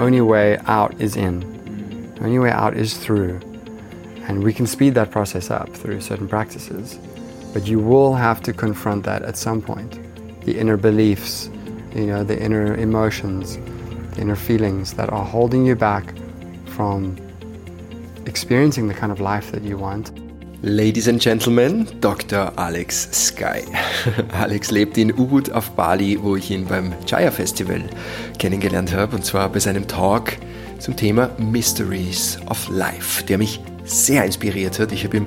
only way out is in. The only way out is through. And we can speed that process up through certain practices. But you will have to confront that at some point. The inner beliefs, you know, the inner emotions, the inner feelings that are holding you back from experiencing the kind of life that you want. Ladies and Gentlemen, Dr. Alex Sky. Alex lebt in Ubud auf Bali, wo ich ihn beim Jaya Festival kennengelernt habe, und zwar bei seinem Talk zum Thema Mysteries of Life, der mich sehr inspiriert hat. Ich habe ihm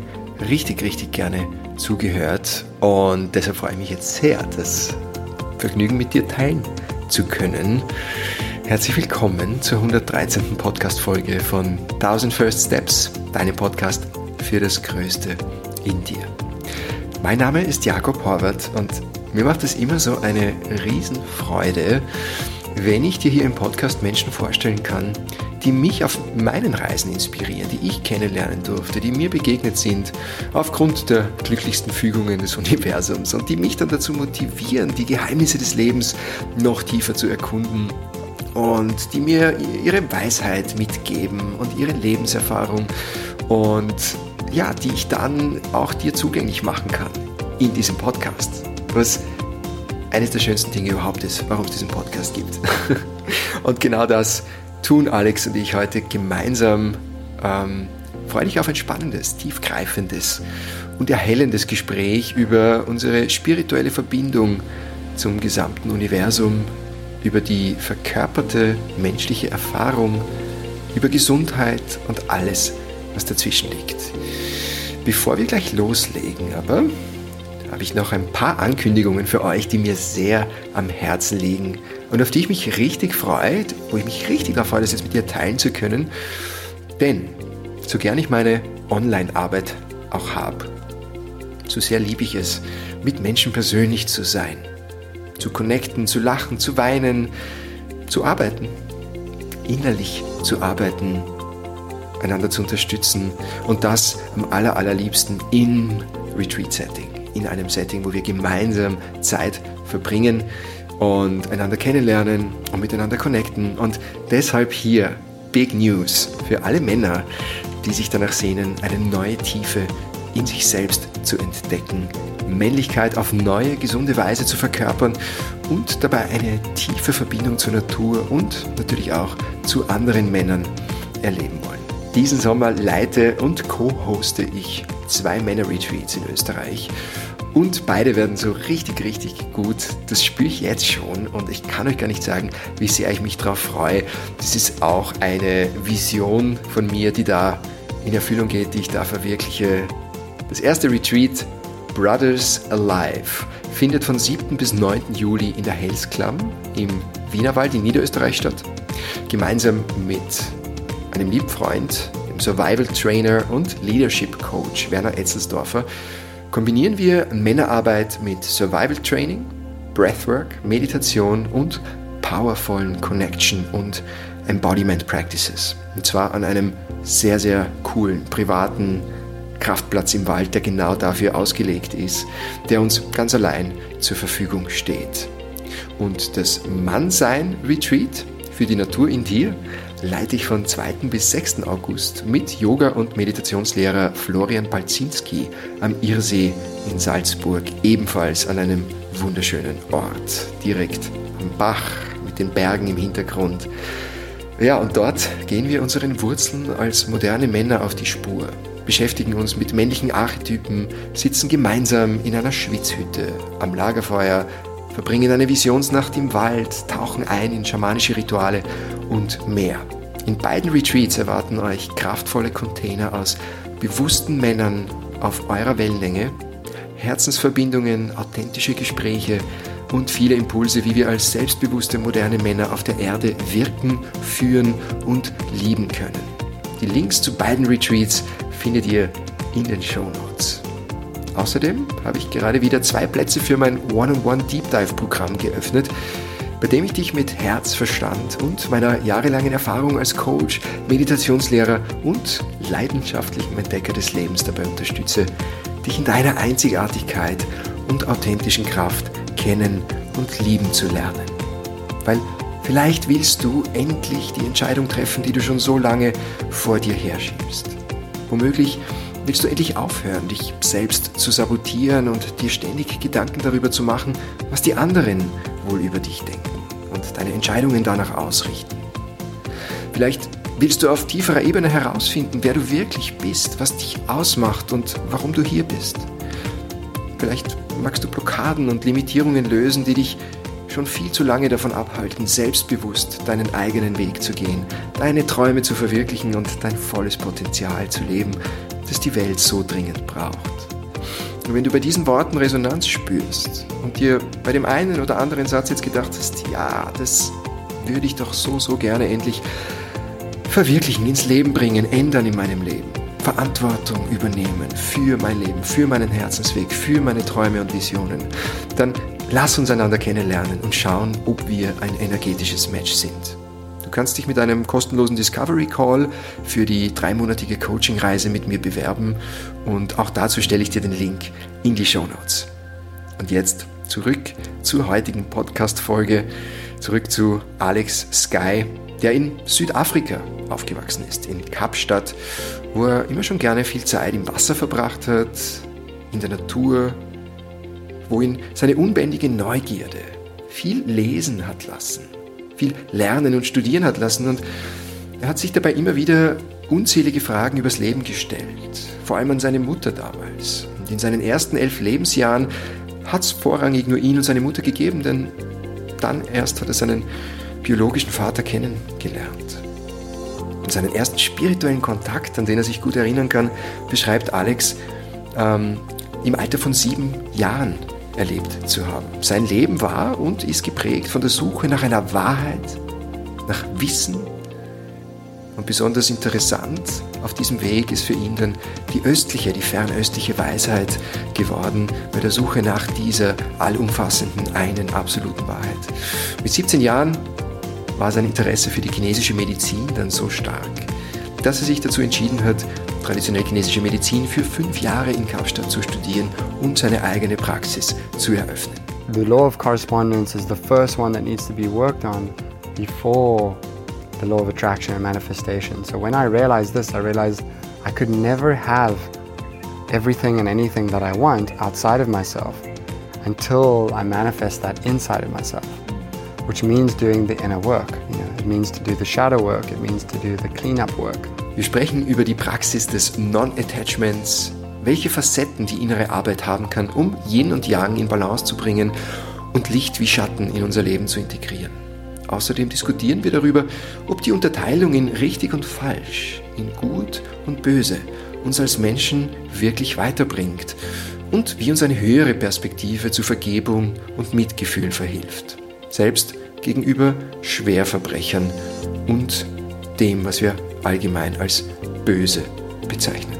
richtig, richtig gerne zugehört und deshalb freue ich mich jetzt sehr, das Vergnügen mit dir teilen zu können. Herzlich willkommen zur 113. Podcast-Folge von 1000 First Steps, deinem Podcast für das Größte in dir. Mein Name ist Jakob Horvath und mir macht es immer so eine Riesenfreude, wenn ich dir hier im Podcast Menschen vorstellen kann, die mich auf meinen Reisen inspirieren, die ich kennenlernen durfte, die mir begegnet sind aufgrund der glücklichsten Fügungen des Universums und die mich dann dazu motivieren, die Geheimnisse des Lebens noch tiefer zu erkunden und die mir ihre Weisheit mitgeben und ihre Lebenserfahrung und ja, die ich dann auch dir zugänglich machen kann in diesem Podcast. Was eines der schönsten Dinge überhaupt ist, warum es diesen Podcast gibt. und genau das tun Alex und ich heute gemeinsam. Ähm, freue dich auf ein spannendes, tiefgreifendes und erhellendes Gespräch über unsere spirituelle Verbindung zum gesamten Universum, über die verkörperte menschliche Erfahrung, über Gesundheit und alles, was dazwischen liegt. Bevor wir gleich loslegen, aber habe ich noch ein paar Ankündigungen für euch, die mir sehr am Herzen liegen und auf die ich mich richtig freue, wo ich mich richtig darauf freue, das jetzt mit dir teilen zu können. Denn so gern ich meine Online-Arbeit auch habe, so sehr liebe ich es, mit Menschen persönlich zu sein, zu connecten, zu lachen, zu weinen, zu arbeiten, innerlich zu arbeiten einander zu unterstützen und das am aller, allerliebsten im Retreat-Setting, in einem Setting, wo wir gemeinsam Zeit verbringen und einander kennenlernen und miteinander connecten. Und deshalb hier Big News für alle Männer, die sich danach sehnen, eine neue Tiefe in sich selbst zu entdecken, Männlichkeit auf neue, gesunde Weise zu verkörpern und dabei eine tiefe Verbindung zur Natur und natürlich auch zu anderen Männern erleben wollen. Diesen Sommer leite und co-hoste ich zwei Männer-Retreats in Österreich. Und beide werden so richtig, richtig gut. Das spüre ich jetzt schon und ich kann euch gar nicht sagen, wie sehr ich mich darauf freue. Das ist auch eine Vision von mir, die da in Erfüllung geht, die ich da verwirkliche. Das erste Retreat, Brothers Alive, findet von 7. bis 9. Juli in der Helsklamm im Wienerwald in Niederösterreich statt. Gemeinsam mit einem lieben Freund, dem Survival Trainer und Leadership Coach Werner Etzelsdorfer, kombinieren wir Männerarbeit mit Survival Training, Breathwork, Meditation und powervollen Connection und Embodiment Practices. Und zwar an einem sehr, sehr coolen, privaten Kraftplatz im Wald, der genau dafür ausgelegt ist, der uns ganz allein zur Verfügung steht. Und das Mannsein Retreat für die Natur in dir leite ich von 2. bis 6. August mit Yoga- und Meditationslehrer Florian Balzinski am Irsee in Salzburg, ebenfalls an einem wunderschönen Ort, direkt am Bach mit den Bergen im Hintergrund. Ja, und dort gehen wir unseren Wurzeln als moderne Männer auf die Spur, beschäftigen uns mit männlichen Archetypen, sitzen gemeinsam in einer Schwitzhütte am Lagerfeuer, verbringen eine Visionsnacht im Wald, tauchen ein in schamanische Rituale und mehr. In beiden Retreats erwarten euch kraftvolle Container aus bewussten Männern auf eurer Wellenlänge, Herzensverbindungen, authentische Gespräche und viele Impulse, wie wir als selbstbewusste moderne Männer auf der Erde wirken, führen und lieben können. Die Links zu beiden Retreats findet ihr in den Show Notes. Außerdem habe ich gerade wieder zwei Plätze für mein One-on-One Deep Dive Programm geöffnet, bei dem ich dich mit Herz, Verstand und meiner jahrelangen Erfahrung als Coach, Meditationslehrer und leidenschaftlichem Entdecker des Lebens dabei unterstütze, dich in deiner Einzigartigkeit und authentischen Kraft kennen und lieben zu lernen. Weil Vielleicht willst du endlich die Entscheidung treffen, die du schon so lange vor dir herschiebst. Womöglich willst du endlich aufhören, dich selbst zu sabotieren und dir ständig Gedanken darüber zu machen, was die anderen wohl über dich denken und deine Entscheidungen danach ausrichten. Vielleicht willst du auf tieferer Ebene herausfinden, wer du wirklich bist, was dich ausmacht und warum du hier bist. Vielleicht magst du Blockaden und Limitierungen lösen, die dich schon viel zu lange davon abhalten, selbstbewusst deinen eigenen Weg zu gehen, deine Träume zu verwirklichen und dein volles Potenzial zu leben, das die Welt so dringend braucht. Und wenn du bei diesen Worten Resonanz spürst und dir bei dem einen oder anderen Satz jetzt gedacht hast, ja, das würde ich doch so, so gerne endlich verwirklichen, ins Leben bringen, ändern in meinem Leben. Verantwortung übernehmen für mein Leben, für meinen Herzensweg, für meine Träume und Visionen, dann lass uns einander kennenlernen und schauen, ob wir ein energetisches Match sind. Du kannst dich mit einem kostenlosen Discovery Call für die dreimonatige Coaching-Reise mit mir bewerben. Und auch dazu stelle ich dir den Link in die Show Notes. Und jetzt zurück zur heutigen Podcast-Folge, zurück zu Alex Sky, der in Südafrika aufgewachsen ist, in Kapstadt, wo er immer schon gerne viel Zeit im Wasser verbracht hat, in der Natur, wo ihn seine unbändige Neugierde viel lesen hat lassen, viel lernen und studieren hat lassen und er hat sich dabei immer wieder unzählige Fragen übers Leben gestellt, vor allem an seine Mutter damals. Und in seinen ersten elf Lebensjahren hat es vorrangig nur ihn und seine Mutter gegeben, denn dann erst hat er seinen biologischen Vater kennengelernt. Und seinen ersten spirituellen Kontakt, an den er sich gut erinnern kann, beschreibt Alex ähm, im Alter von sieben Jahren erlebt zu haben. Sein Leben war und ist geprägt von der Suche nach einer Wahrheit, nach Wissen. Und besonders interessant auf diesem Weg ist für ihn dann die östliche, die fernöstliche Weisheit geworden, bei der Suche nach dieser allumfassenden einen absoluten Wahrheit. Mit 17 Jahren war sein Interesse für die chinesische Medizin dann so stark, dass er sich dazu entschieden hat, traditionell chinesische Medizin für fünf Jahre in Kapstadt zu studieren und seine eigene Praxis zu eröffnen. The law of correspondence is the first one that needs to be worked on before the law of attraction and manifestation. So when I realized this, I realized I could never have everything and anything that I want outside of myself until I manifest that inside of myself, which means doing the inner work. You know, it means to do the shadow work, it means to do the cleanup work. Wir sprechen über die Praxis des Non-Attachments, welche Facetten die innere Arbeit haben kann, um Yin und Yang in Balance zu bringen und Licht wie Schatten in unser Leben zu integrieren. Außerdem diskutieren wir darüber, ob die Unterteilung in richtig und falsch, in gut und böse uns als Menschen wirklich weiterbringt und wie uns eine höhere Perspektive zu Vergebung und Mitgefühl verhilft. Selbst gegenüber Schwerverbrechern und dem, was wir allgemein als böse bezeichnen.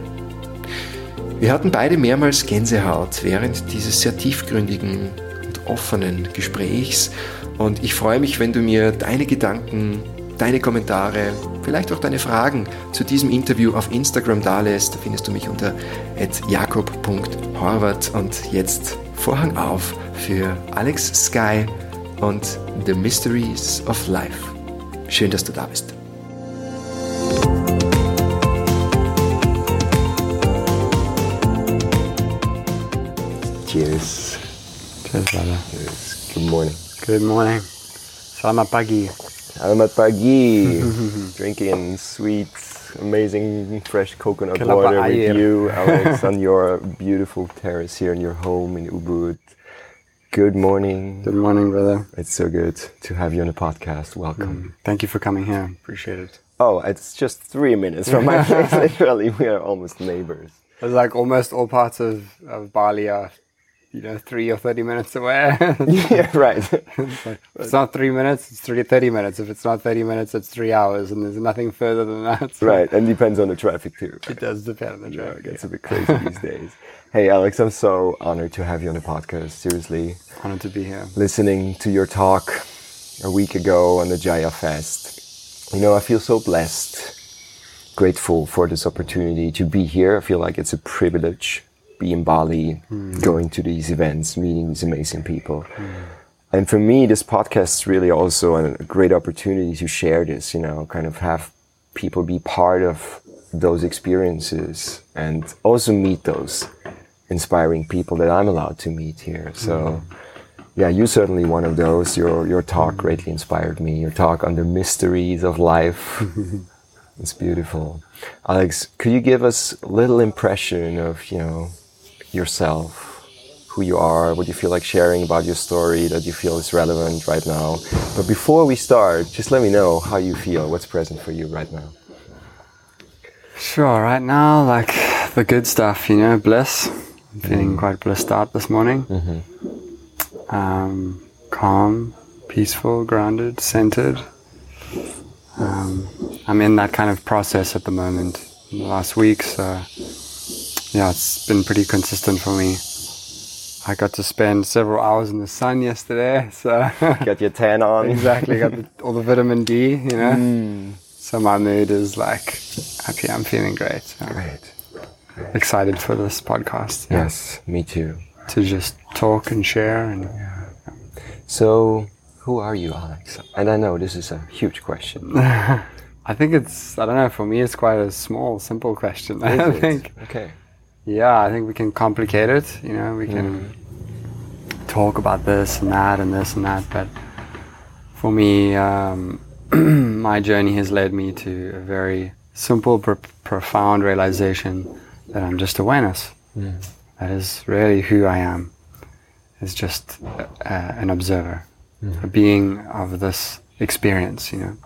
Wir hatten beide mehrmals Gänsehaut während dieses sehr tiefgründigen und offenen Gesprächs und ich freue mich, wenn du mir deine Gedanken, deine Kommentare, vielleicht auch deine Fragen zu diesem Interview auf Instagram dalässt. Da findest du mich unter jakob.horvath und jetzt Vorhang auf für Alex Sky und The Mysteries of Life. Schön, dass du da bist. Cheers. Cheers, brother. Cheers. Good morning. Good morning. Selamat pagi. Selamat pagi. Drinking sweet, amazing fresh coconut Kelapa water with you, Alex, on your beautiful terrace here in your home in Ubud. Good morning. Good morning, brother. It's so good to have you on the podcast. Welcome. Mm, thank you for coming here. Appreciate it. Oh, it's just three minutes from my place. Literally, we are almost neighbors. It's like almost all parts of, of Bali are, you know, three or 30 minutes away. yeah, right. It's like, it's not three minutes, it's three, 30 minutes. If it's not 30 minutes, it's three hours, and there's nothing further than that. So right, and depends on the traffic too. It does depend on the Yeah, traffic. it gets a bit crazy these days. Hey, Alex, I'm so honored to have you on the podcast. Seriously, Honored to be here. listening to your talk a week ago on the Jaya Fest. You know, I feel so blessed, grateful for this opportunity to be here. I feel like it's a privilege, be in Bali, hmm. going to these events, meeting these amazing people. Hmm. and for me, this podcast is really also a great opportunity to share this, you know, kind of have people be part of those experiences and also meet those inspiring people that I'm allowed to meet here. So, mm-hmm. yeah, you're certainly one of those. Your, your talk hmm. greatly inspired me. Your talk on the mysteries of life. it's beautiful. Alex, could you give us a little impression of, you know, yourself? who you are, what you feel like sharing about your story that you feel is relevant right now. But before we start, just let me know how you feel, what's present for you right now. Sure, right now, like the good stuff, you know, bliss. I'm feeling mm. quite blissed out this morning. Mm-hmm. Um, calm, peaceful, grounded, centered. Um, I'm in that kind of process at the moment in the last week, so yeah, it's been pretty consistent for me. I got to spend several hours in the sun yesterday, so got your tan on. exactly, got the, all the vitamin D, you know. Mm. So my mood is like happy. I'm feeling great. So great. great. Excited for this podcast. Yeah. Yes, me too. To just talk and share and. Yeah. So, who are you, Alex? And I know this is a huge question. I think it's. I don't know. For me, it's quite a small, simple question. Is I think. Okay yeah, I think we can complicate it. You know, we can mm. talk about this and that and this and that. But for me, um, my journey has led me to a very simple, pr- profound realization that I'm just awareness. Mm. That is really who I am. Is just uh, an observer, mm. a being of this experience. You know,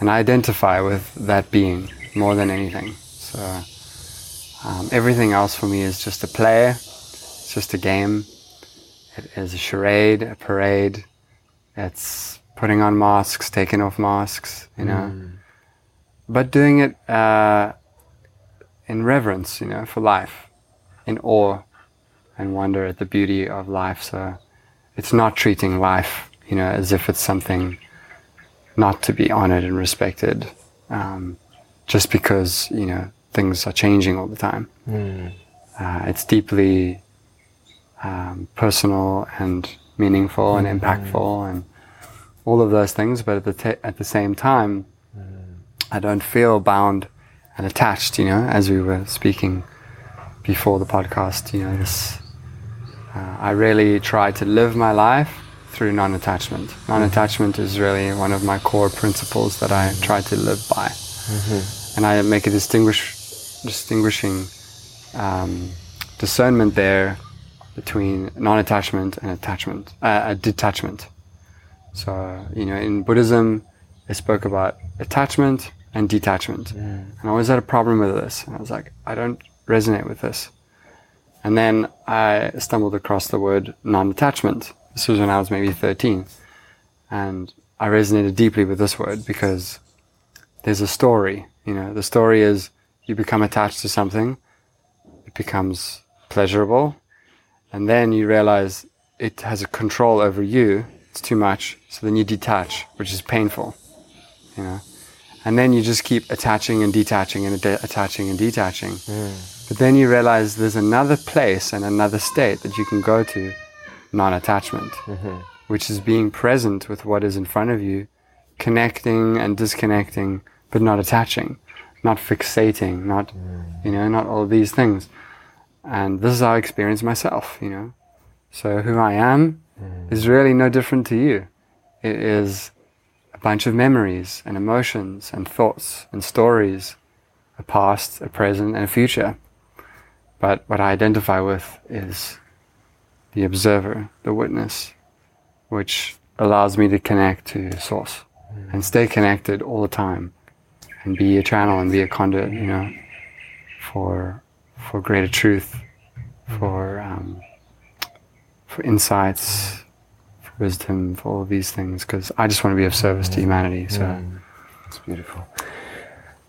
and I identify with that being more than anything. So um, everything else for me is just a play, it's just a game. It is a charade, a parade. It's putting on masks, taking off masks, you know. Mm. But doing it uh, in reverence, you know, for life, in awe and wonder at the beauty of life. So it's not treating life, you know, as if it's something not to be honored and respected. Um, just because, you know, things are changing all the time. Mm. Uh, it's deeply um, personal and meaningful mm-hmm. and impactful and all of those things. But at the t- at the same time, mm. I don't feel bound and attached. You know, as we were speaking before the podcast, you know, this. Uh, I really try to live my life through non-attachment. Mm-hmm. Non-attachment is really one of my core principles that I try to live by, mm-hmm. and I make a distinguish distinguishing um, discernment there between non-attachment and attachment, uh, detachment. So, you know, in Buddhism, they spoke about attachment and detachment. Mm. And I always had a problem with this. And I was like, I don't resonate with this. And then I stumbled across the word non-attachment. This was when I was maybe 13. And I resonated deeply with this word because there's a story. You know, the story is you become attached to something, it becomes pleasurable, and then you realize it has a control over you. It's too much, so then you detach, which is painful, you know. And then you just keep attaching and detaching and de- attaching and detaching. Mm. But then you realize there's another place and another state that you can go to, non-attachment, mm-hmm. which is being present with what is in front of you, connecting and disconnecting, but not attaching not fixating, not, you know, not all these things. And this is how I experience myself, you know. So who I am mm. is really no different to you. It is a bunch of memories and emotions and thoughts and stories, a past, a present, and a future. But what I identify with is the observer, the witness, which allows me to connect to source mm. and stay connected all the time and be a channel and be a conduit, you know, for for greater truth, for um, for insights, for wisdom, for all of these things. Because I just want to be of service to humanity. So mm. it's beautiful.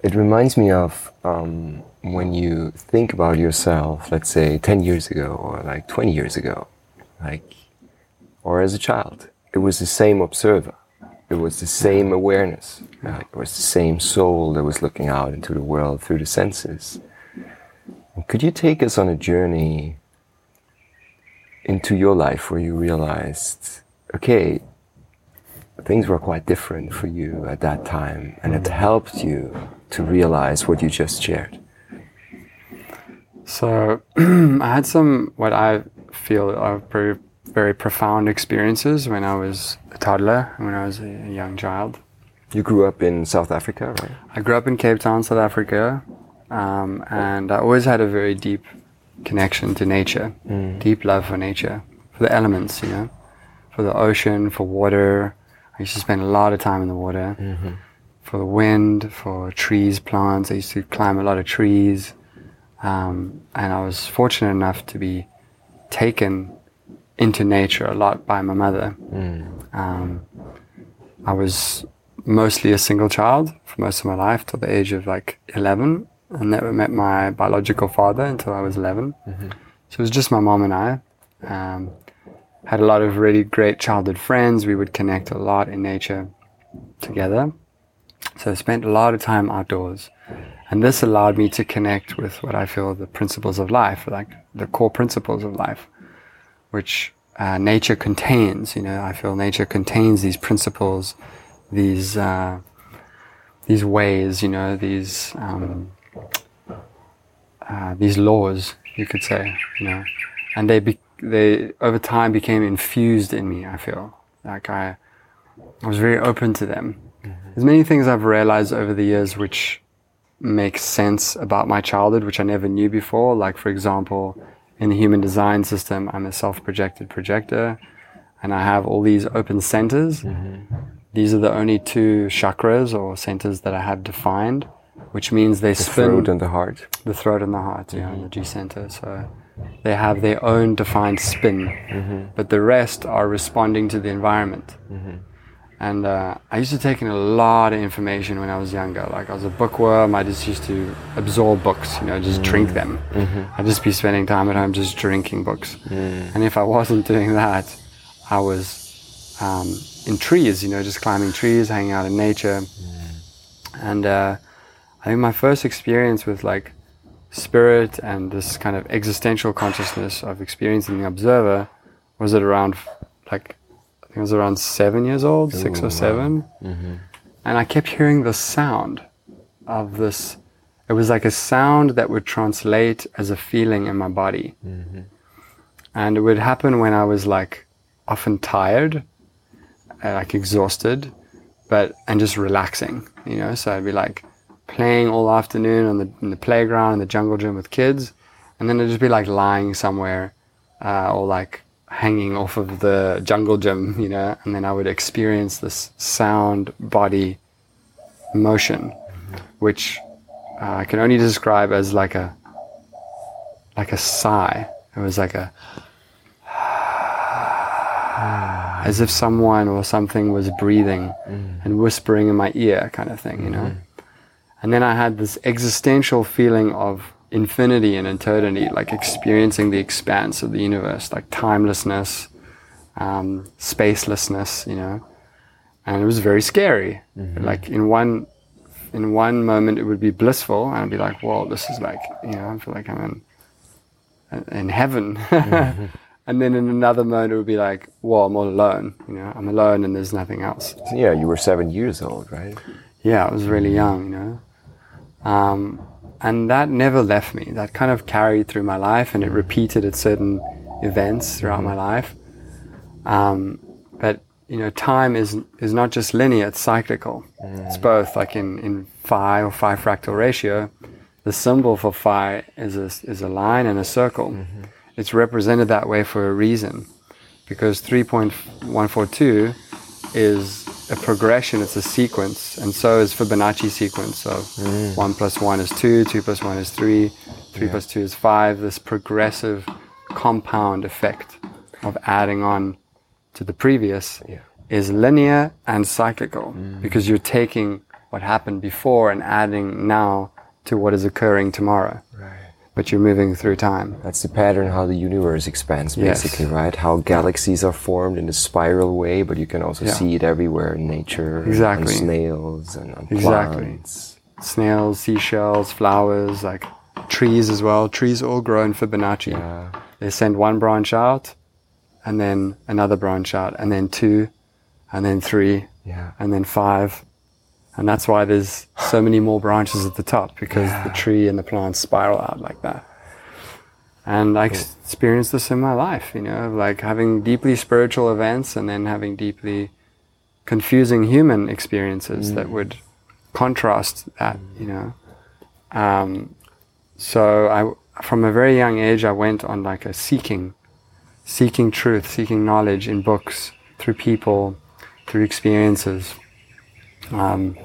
It reminds me of um, when you think about yourself, let's say 10 years ago or like 20 years ago, like, or as a child. It was the same observer it was the same awareness. Uh, it was the same soul that was looking out into the world through the senses. Could you take us on a journey into your life where you realized okay, things were quite different for you at that time, and it helped you to realize what you just shared. So I had some what I feel are very very profound experiences when I was a toddler, when I was a young child. You grew up in South Africa, right? I grew up in Cape Town, South Africa, um, and I always had a very deep connection to nature, deep love for nature, for the elements, you know, for the ocean, for water. I used to spend a lot of time in the water, for the wind, for trees, plants. I used to climb a lot of trees, um, and I was fortunate enough to be taken into nature a lot by my mother. Um, I was mostly a single child for most of my life till the age of like 11. I never met my biological father until I was 11. So it was just my mom and I. Um, had a lot of really great childhood friends. We would connect a lot in nature together. So I spent a lot of time outdoors. And this allowed me to connect with what I feel the principles of life, like the core principles of life, which uh, nature contains. You know, I feel nature contains these principles, these uh, these ways. You know, these um, uh, these laws, you could say. You know, and they be- they over time became infused in me. I feel like I I was very open to them. There's many things I've realized over the years which make sense about my childhood, which I never knew before. Like, for example, in the human design system, I'm a self projected projector and I have all these open centers. Mm-hmm. These are the only two chakras or centers that I have defined, which means they The spin throat and the heart. the throat and the heart, yeah, and the G mm-hmm. center. So they have their own defined spin, mm-hmm. but the rest are responding to the environment. And uh, I used to take in a lot of information when I was younger. Like I was a bookworm. I just used to absorb books, you know, just drink them. I'd just be spending time at home just drinking books. And if I wasn't doing that, I was um, in trees, you know, just climbing trees, hanging out in nature. And uh, I think my first experience with like spirit and this kind of existential consciousness of experiencing the observer was at around like think I was around seven years old, six or 7 and I kept hearing the sound of this. It was like a sound that would translate as a feeling in my body, and it would happen when I was like often tired, uh, like exhausted, but and just relaxing, you know. So I'd be like playing all afternoon on the in the playground in the jungle gym with kids, and then I'd just be like lying somewhere, uh, or like hanging off of the jungle gym, you know, and then I would experience this sound body motion, mm-hmm. which uh, I can only describe as like a like a sigh. It was like a as if someone or something was breathing mm. and whispering in my ear, kind of thing, you know. Mm-hmm. And then I had this existential feeling of infinity and eternity, like experiencing the expanse of the universe, like timelessness, um, spacelessness, you know. And it was very scary. Like in one, in one moment, it would be blissful, and I'd be like, "Whoa, this is like, you know, I feel like I'm in in heaven." and then in another moment, it would be like, "Whoa, I'm all alone. You know, I'm alone, and there's nothing else." Yeah, you were seven years old, right? Yeah, I was really young, you know. Um, and that never left me. That kind of carried through my life and it mm. repeated at certain events throughout my mm-hmm. life. Um, but, you know, time is, is not just linear, it's cyclical. Mm. It's both, like in, in phi or phi fractal ratio, the symbol for phi is a, is a line and a circle. Mm-hmm. It's represented that way for a reason because 3.142 is a progression, it's a sequence, and so is Fibonacci sequence. So mm. one plus one is two, two plus one is three, three plus two is five. This progressive compound effect of adding on to the previous Yeah. is linear and cyclical mm. because you're taking what happened before and adding now to what is occurring tomorrow. But you're moving through time. That's the pattern how the universe expands, Yes. basically, right? How galaxies are formed in a spiral way, but you can also Yeah. see it everywhere in nature, Exactly. on snails and on Exactly. plants. Snails, seashells, flowers, like trees as well. Trees all grow in Fibonacci. Yeah. They send one branch out, and then another branch out, and then two, and then three, Yeah. and then five. And that's why there's so many more branches at the top because the tree and the plants spiral out like that. And I ex- experienced this in my life, you know, like having deeply spiritual events and then having deeply confusing human experiences that would contrast that, you know. Um, so I, from a very young age, I went on like a seeking, seeking truth, seeking knowledge in books, through people, through experiences. Um,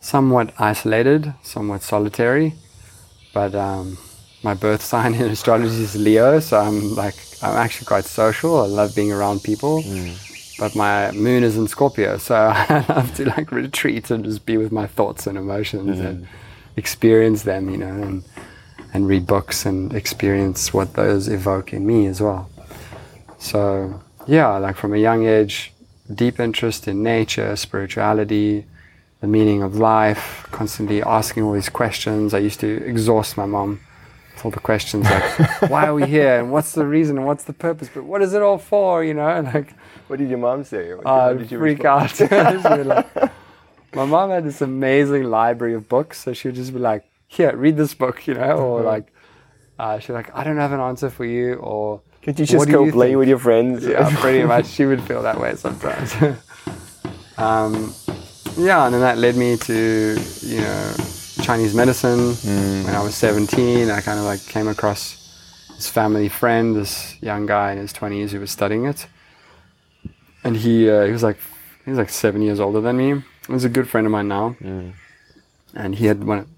somewhat isolated, somewhat solitary, but um, my birth sign in astrology is Leo, so I'm like I'm actually quite social. I love being around people. But my moon is in Scorpio, so I love to like retreat and just be with my thoughts and emotions and experience them, you know, and and read books and experience what those evoke in me as well. So yeah, like from a young age, deep interest in nature, spirituality, the meaning of life, constantly asking all these questions. I used to exhaust my mom with all the questions like, why are we here? And what's the reason? And what's the purpose? But what is it all for? You know, like, What did your mom say? What, I how did you freak respond? out. Like- my mom had this amazing library of books, so she would just be like, "Here, read this book," you know, or like, uh, she's like, "I don't have an answer for you," or Could you just go you play think?" with your friends? yeah, pretty much. She would feel that way sometimes. um, yeah, and then that led me to you know Chinese medicine. When I was 17, I kind of like came across this family friend, this young guy in his 20s who was studying it, and he uh, he was like he was like seven years older than me. He's a good friend of mine now, and he had one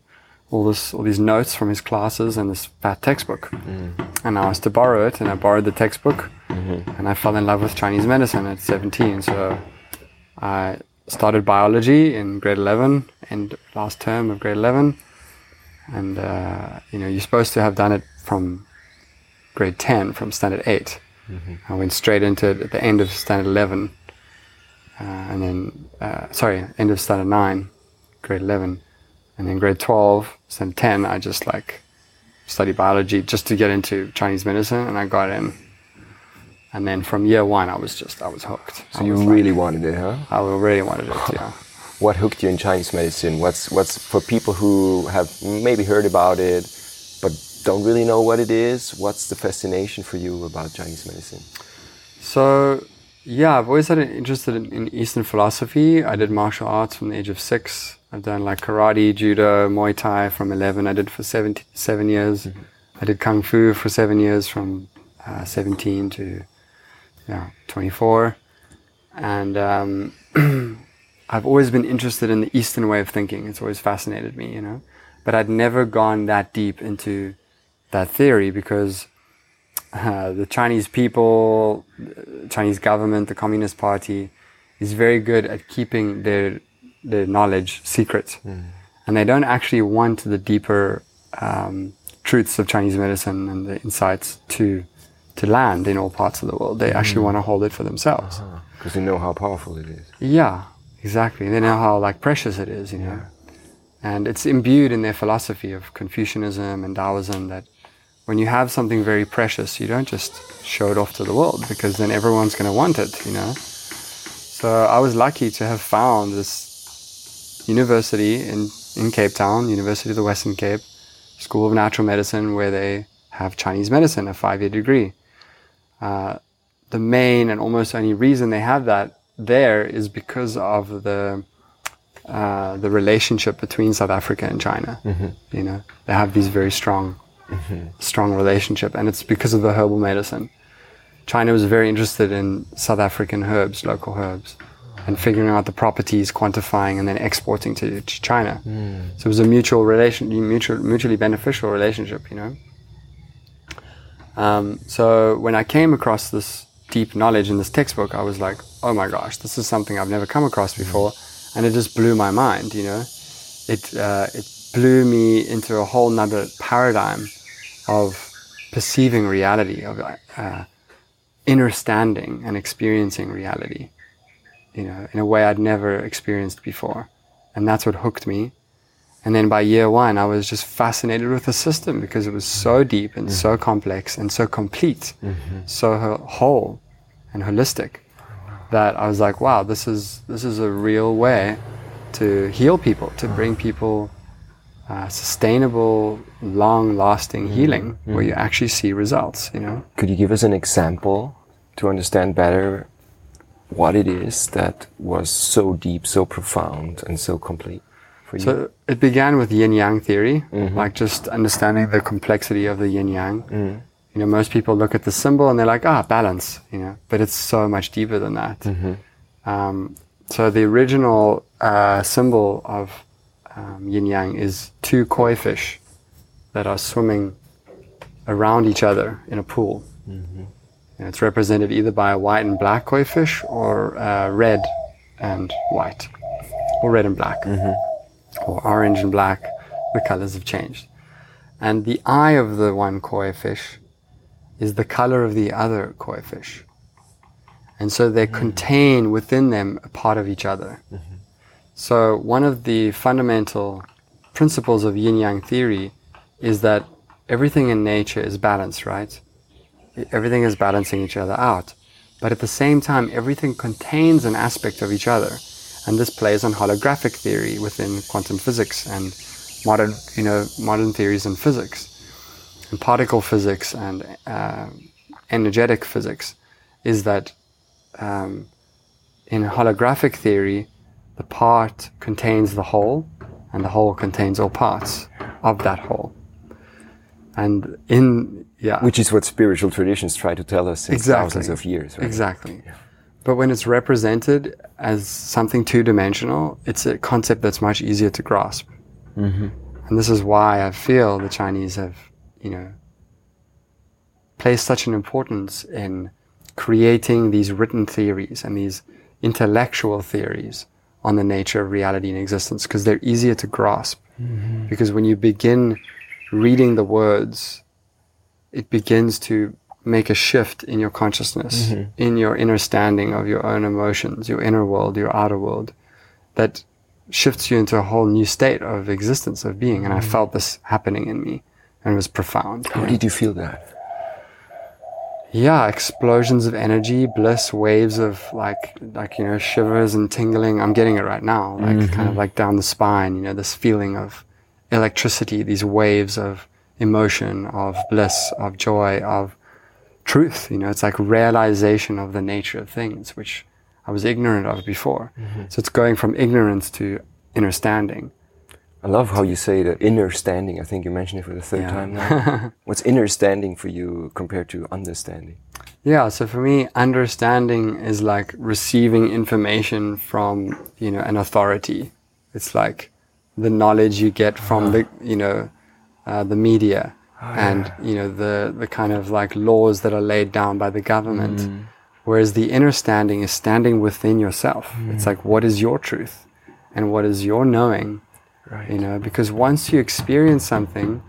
all this all these notes from his classes and this fat textbook, and I was to borrow it, and I borrowed the textbook, and I fell in love with Chinese medicine at 17. So I started biology in grade 11 and last term of grade 11, and uh, you know you're supposed to have done it from grade 10, from standard 8. I went straight into it at the end of standard 11, uh, and then uh, sorry, end of standard 9, grade 11, and then grade 12, standard 10. I just like studied biology just to get into Chinese medicine, and I got in. And then from year one, I was just I was hooked. So I you was like- really wanted it, huh? I really wanted it. Yeah. What hooked you in Chinese medicine? What's what's for people who have maybe heard about it but don't really know what it is? What's the fascination for you about Chinese medicine? So, yeah, I've always had an interest in, in Eastern philosophy. I did martial arts from the age of six. I've done like karate, judo, Muay Thai from 11. I did for 17, seven years. I did Kung Fu for seven years from uh, 17 to yeah, 24. And um, I've always been interested in the Eastern way of thinking. It's always fascinated me, you know. But I'd never gone that deep into that theory because uh, the Chinese people, the Chinese government, the Communist Party is very good at keeping their their knowledge secret, and they don't actually want the deeper um, truths of Chinese medicine and the insights to to land in all parts of the world. They actually want to hold it for themselves. Because they know how powerful it is. Yeah, exactly. They know how like precious it is, you know. And it's imbued in their philosophy of Confucianism and Taoism that when you have something very precious, you don't just show it off to the world because then everyone's going to want it, you know. So I was lucky to have found this university in, in Cape Town, University of the Western Cape, School of Natural Medicine, where they have Chinese medicine, a five year degree. Uh, the main and almost only reason they have that there is because of the uh, the relationship between South Africa and China. You know, they have these very strong, strong relationship, and it's because of the herbal medicine. China was very interested in South African herbs, local herbs, and figuring out the properties, quantifying, and then exporting to, to China. So it was a mutual relation, mutual, mutually beneficial relationship. You know. Um, so when I came across this deep knowledge in this textbook, I was like, oh my gosh, this is something I've never come across before, and it just blew my mind. You know, it uh, it blew me into a whole nother paradigm of perceiving reality, of uh, understanding and experiencing reality. You know, in a way I'd never experienced before, and that's what hooked me. And then by year one, I was just fascinated with the system because it was so deep and so complex and so complete, so whole. and holistic that I was like, wow, this is this is a real way to heal people, to bring people uh, sustainable, long-lasting healing, where you actually see results. You know. Could you give us an example to understand better what it is that was so deep, so profound, and so complete for you? So it began with yin yang theory, like just understanding the complexity of the yin yang. You know, most people look at the symbol and they're like, ah, balance, you know, but it's so much deeper than that. Um, so the original uh, symbol of um, yin yang is two koi fish that are swimming around each other in a pool. And it's represented either by a white and black koi fish or uh, red and white, or red and black or orange and black, the colors have changed. And the eye of the one koi fish is the color of the other koi fish. And so they contain within them a part of each other. So one of the fundamental principles of yin yang theory is that everything in nature is balanced, right? Everything is balancing each other out. But at the same time, everything contains an aspect of each other. And this plays on holographic theory within quantum physics and modern, you know, modern theories in physics and particle physics and uh, energetic physics is that um, in holographic theory, the part contains the whole, and the whole contains all parts of that whole. And in yeah, Which is what spiritual traditions try to tell us since Exactly. thousands of years. Right? Exactly. But when it's represented as something two dimensional, it's a concept that's much easier to grasp. Mm-hmm. And this is why I feel the Chinese have, you know, placed such an importance in creating these written theories and these intellectual theories on the nature of reality and existence because they're easier to grasp. Mm-hmm. Because when you begin reading the words, it begins to make a shift in your consciousness, mm-hmm. in your understanding of your own emotions, your inner world, your outer world, that shifts you into a whole new state of existence, of being. And I mm-hmm. felt this happening in me, and it was profound. How did you feel that? Yeah, explosions of energy, bliss, waves of like, like you know, shivers and tingling. I'm getting it right now, like kind of mm-hmm. like down the spine. You know, this feeling of electricity, these waves of emotion, of bliss, of joy, of truth. You know, it's like realization of the nature of things, which I was ignorant of before. Mm-hmm. So it's going from ignorance to understanding. I love how you say the inner standing. I think you mentioned it for the third Yeah. time now. What's inner standing for you compared to understanding? Yeah, so for me, understanding is like receiving information from, you know, an authority. It's like the knowledge you get from uh-huh. the, you know, uh, the media oh, and, you know, the, the kind of like laws that are laid down by the government. Mm. Whereas the inner standing is standing within yourself. It's mm. like, what is your truth? And what is your knowing? Right. You know, because once you experience something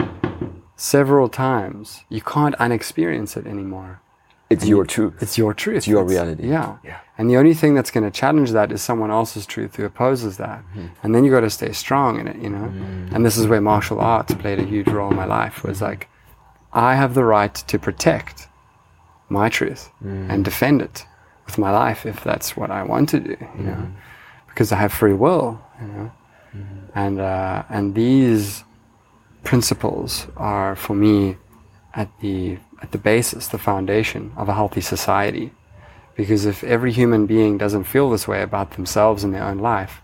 several times, you can't unexperience it anymore. It's your truth. It's your truth. It's your reality. Yeah. Yeah. And the only thing that's going to challenge that is someone else's truth who opposes that. Mm-hmm. And then you got to stay strong in it, you know? And this is where martial arts played a huge role in my life was like, I have the right to protect my truth Mm. and defend it with my life if that's what I want to do, you know? Mm-hmm. Because I have free will, you know? Mm-hmm. And, uh, and these principles are for me at the at the basis, the foundation of a healthy society. Because if every human being doesn't feel this way about themselves and their own life,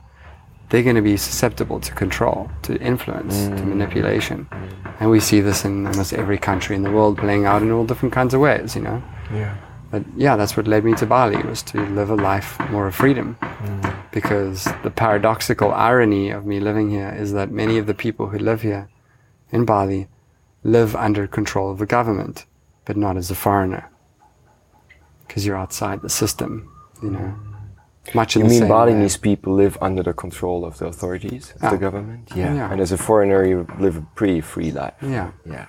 they're going to be susceptible to control, to influence, to mm-hmm. manipulation. Mm-hmm. And we see this in almost every country in the world playing out in all different kinds of ways, you know. Yeah. But yeah, that's what led me to Bali was to live a life more of freedom. Because the paradoxical irony of me living here is that many of the people who live here in Bali live under control of the government, but not as a foreigner. Because you're outside the system, you know. Much in You the mean same way. Balinese people live under the control of the authorities, of Ah. the government? Yeah. And as a foreigner, you live a pretty free life. Yeah. Yeah.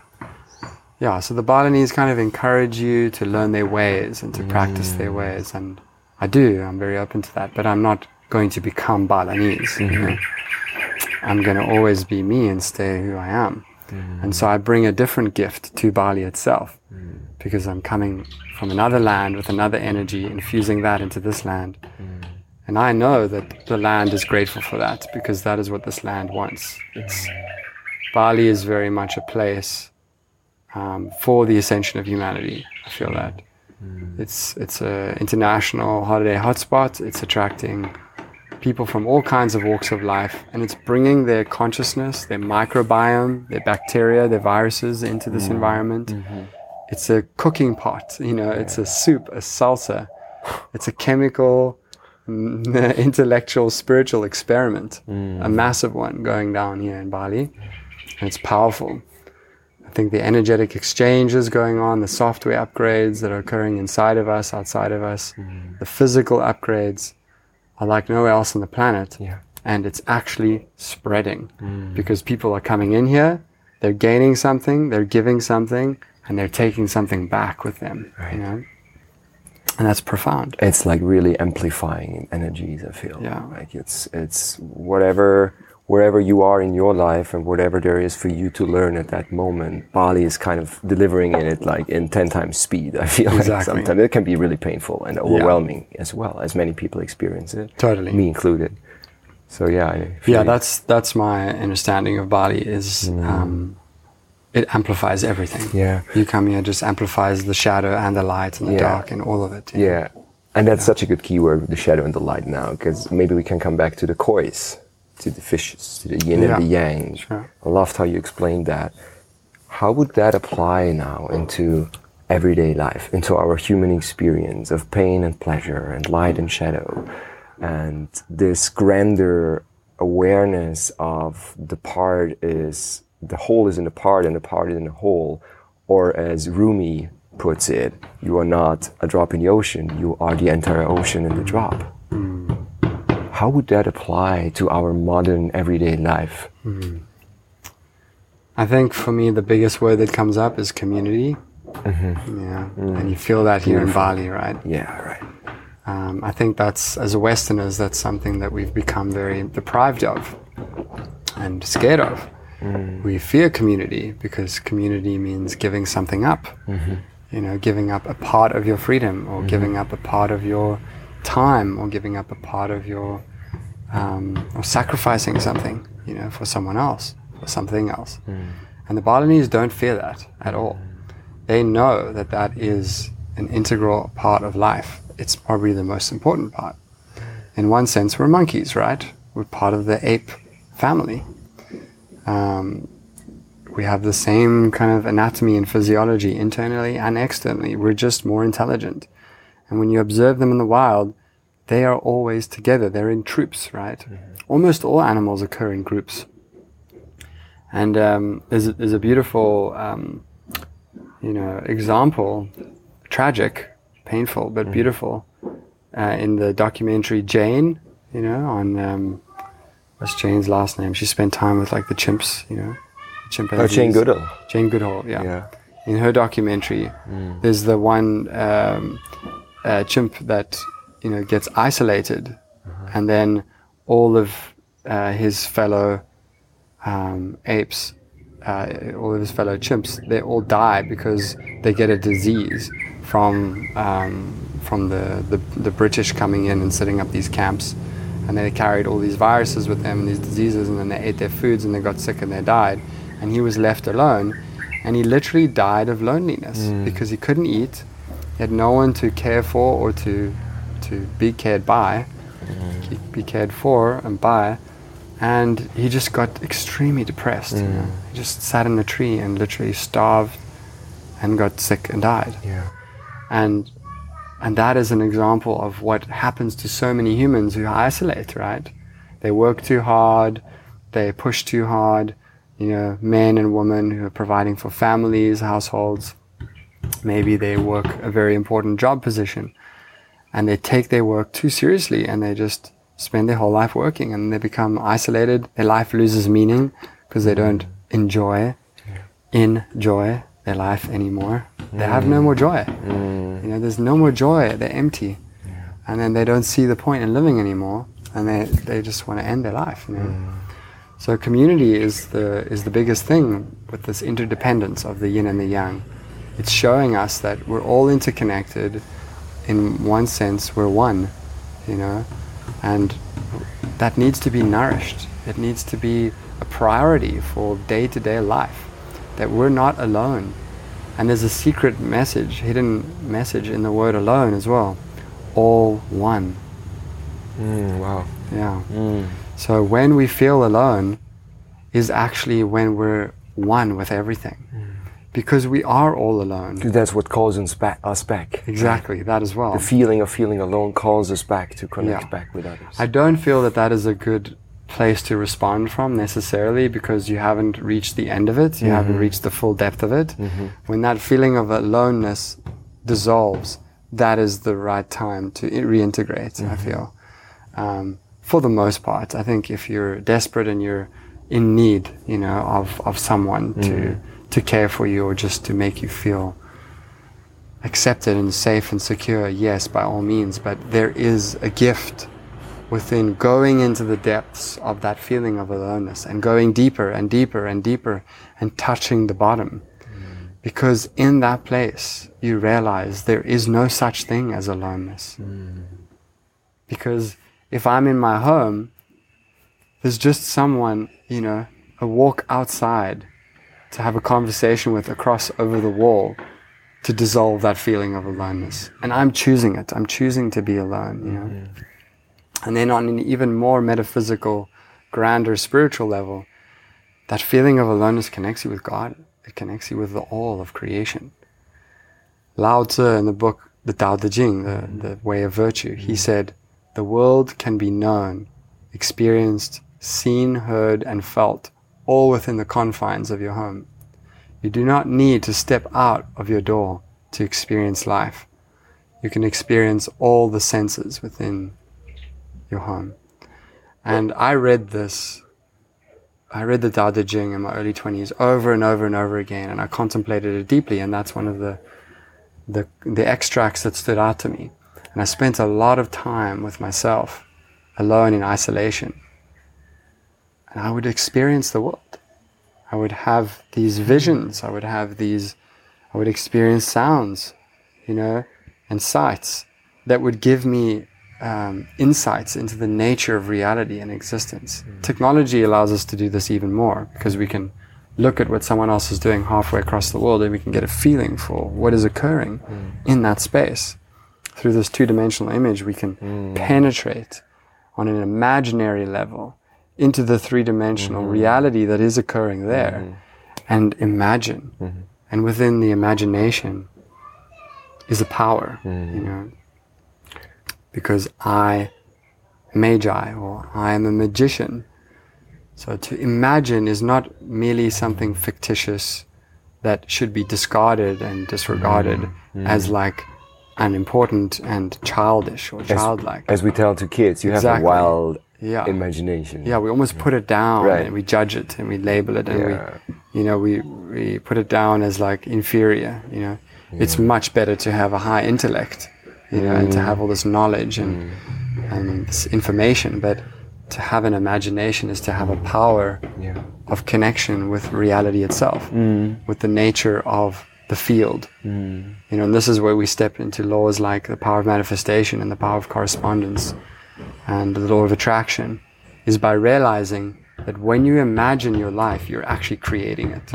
Yeah, so the Balinese kind of encourage you to learn their ways and to practice their mm. ways, and I do. I'm very open to that, but I'm not going to become Balinese. You know? Mm-hmm. I'm going to always be me and stay who I am. And so I bring a different gift to Bali itself mm. because I'm coming from another land with another energy, infusing that into this land. Mm. And I know that the land is grateful for that because that is what this land wants. It's, Bali is very much a place um, for the ascension of humanity. I feel that. It's it's an international holiday hotspot. It's attracting people from all kinds of walks of life, and it's bringing their consciousness, their microbiome, their bacteria, their viruses into this environment. It's a cooking pot, you know. It's a soup, a salsa. It's a chemical, mm, intellectual, spiritual experiment, a massive one going down here in Bali, and it's powerful. I think the energetic exchanges going on, the software upgrades that are occurring inside of us, outside of us, mm. the physical upgrades are like nowhere else on the planet. Yeah. And it's actually spreading mm. because people are coming in here, they're gaining something, they're giving something, and they're taking something back with them. You know? And that's profound. it's like really amplifying energies i feel Yeah. like it's it's whatever wherever you are in your life and whatever there is for you to learn at that moment bali is kind of delivering in it like in 10 times speed i feel like sometimes it can be really painful and overwhelming as well as many people experience it Totally. me included so yeah I Yeah, that's that's my understanding of Bali is um, it amplifies everything. Yeah. You come here just amplifies the shadow and the light and the Yeah. dark and all of it. know? Yeah, and that's such a good keyword, the shadow and the light now, because maybe we can come back to the kois, to the fishes, to the yin Yeah, and the yang. sure. I loved how you explained that. How would that apply now into everyday life, into our human experience of pain and pleasure and light and shadow, and this grander awareness of the part is the whole is in the part and the part is in the whole, or as Rumi puts it, you are not a drop in the ocean, you are the entire ocean in the drop. Hmm. How would that apply to our modern everyday life? Hmm. I think for me the biggest word that comes up is community. Mm-hmm. Yeah, and you feel that here in Bali, right? Yeah, right. Um, I think that's as Westerners, that's something that we've become very deprived of and scared of. Mm. We fear community because community means giving something up. Mm-hmm. You know, giving up a part of your freedom, or mm-hmm. giving up a part of your time, or giving up a part of your, um, or sacrificing something. You know, for someone else, or something else. And the Balinese don't fear that at all. They know that that is an integral part of life. It's probably the most important part. In one sense, we're monkeys, right? We're part of the ape family. Um, we have the same kind of anatomy and physiology internally and externally. We're just more intelligent. And when you observe them in the wild, they are always together. They're in troops, right? Almost all animals occur in groups. And um, there's, a, there's a beautiful, um, you know, example, tragic, painful, but beautiful, uh, in the documentary Jane, you know, on um, what's Jane's last name? She spent time with like the chimps, you know, Oh. Jane Goodall. Jane Goodall, yeah. Yeah. In her documentary, there's the one um, uh, chimp that you know gets isolated, and then all of uh, his fellow um, apes, uh, all of his fellow chimps, they all die because they get a disease from um, from the, the the British coming in and setting up these camps, and they carried all these viruses with them and these diseases, and then they ate their foods and they got sick and they died, and he was left alone, and he literally died of loneliness because he couldn't eat, he had no one to care for or to to be cared by, mm. be cared for and by, and he just got extremely depressed. You know? Mm. He just sat in a tree and literally starved, and got sick and died. Yeah. And and that is an example of what happens to so many humans who isolate. Right? They work too hard, they push too hard. You know, men and women who are providing for families, households. Maybe they work a very important job position, and they take their work too seriously, and they just spend their whole life working, and they become isolated. Their life loses meaning because they don't enjoy, enjoy their life anymore. They have no more joy. Mm. You know, there's no more joy. They're empty, and then they don't see the point in living anymore, and they they just want to end their life. You know, mm. So community is the is the biggest thing with this interdependence of the yin and the yang. It's showing us that we're all interconnected. In one sense, we're one, you know, and that needs to be nourished. It needs to be a priority for day-to-day life. That we're not alone. And there's a secret message, hidden message in the word alone as well. All one. Mm, wow. Yeah. Mm. So when we feel alone is actually when we're one with everything. Because we are all alone. That's what calls us back. Us back. Exactly, that as well. The feeling of feeling alone calls us back to connect Yeah. back with others. I don't feel that that is a good place to respond from necessarily because you haven't reached the end of it, you haven't mm-hmm. reached the full depth of it. Mm-hmm. When that feeling of aloneness dissolves, that is the right time to reintegrate, I mm-hmm. feel. Um, for the most part, I think if you're desperate and you're in need, you know, of, of someone to, to care for you or just to make you feel accepted and safe and secure, yes, by all means, but there is a gift within going into the depths of that feeling of aloneness and going deeper and deeper and deeper and touching the bottom. Because in that place, you realize there is no such thing as aloneness. Because if I'm in my home, there's just someone, you know, a walk outside to have a conversation with across over the wall to dissolve that feeling of aloneness. And I'm choosing it. I'm choosing to be alone, you know. Mm-hmm. And then on an even more metaphysical, grander spiritual level, that feeling of aloneness connects you with God. It connects you with the all of creation. Lao Tzu in the book The Tao Te Ching, the, mm-hmm. the Way of Virtue, he mm-hmm. said, the world can be known, experienced, seen, heard, and felt, all within the confines of your home. You do not need to step out of your door to experience life. You can experience all the senses within your home. And I read this, I read the Tao Te Ching in my early 20s over and over and over again, and I contemplated it deeply, and that's one of the, the, the extracts that stood out to me. And I spent a lot of time with myself, alone in isolation. And I would experience the world. I would have these hmm. visions. I would have these, I would experience sounds, you know, and sights that would give me um, insights into the nature of reality and existence. Hmm. Technology allows us to do this even more because we can look at what someone else is doing halfway across the world and we can get a feeling for what is occurring hmm. in that space. Through this two dimensional image, we can penetrate on an imaginary level into the three dimensional mm-hmm. reality that is occurring there mm-hmm. and imagine. Mm-hmm. And within the imagination is a power, you know. Because I, magi, or I am a magician. So to imagine is not merely something fictitious that should be discarded and disregarded as like unimportant and childish or childlike. As we tell to kids, you have Exactly. a wild Yeah. imagination. Yeah, we almost put it down Right. and we judge it and we label it and Yeah. we, you know, we, we put it down as like inferior, you know. It's much better to have a high intellect, you know, and to mm. have all this knowledge and, mm. and this information, but to have an imagination is to have a power Yeah. of connection with reality itself, mm. with the nature of the field. You know, and this is where we step into laws like the power of manifestation and the power of correspondence and the law of attraction is by realizing that when you imagine your life, you're actually creating it.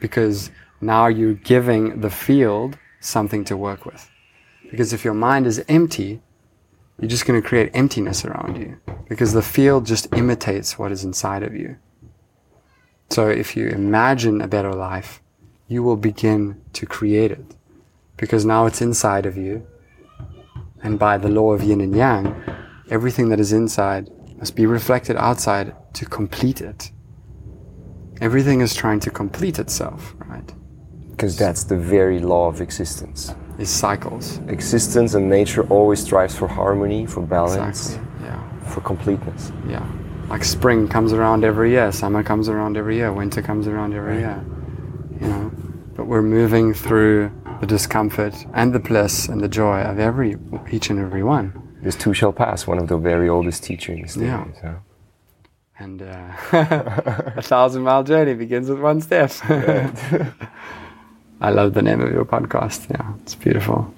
Because now you're giving the field something to work with. Because if your mind is empty, you're just going to create emptiness around you. Because the field just imitates what is inside of you. So if you imagine a better life, you will begin to create it. Because now it's inside of you. And by the law of yin and yang, everything that is inside must be reflected outside to complete it. Everything is trying to complete itself, right? Because that's the very law of existence. Is cycles. Existence and nature always strives for harmony, for balance, Exactly. Yeah. for completeness. Yeah. Like spring comes around every year, summer comes around every year, winter comes around every year. You know? But we're moving through the discomfort and the bliss and the joy of every each and every one. This too shall pass, one of the very oldest teachings. there, Yeah. so. And uh, a thousand mile journey begins with one step. I love the name of your podcast. Yeah, it's beautiful.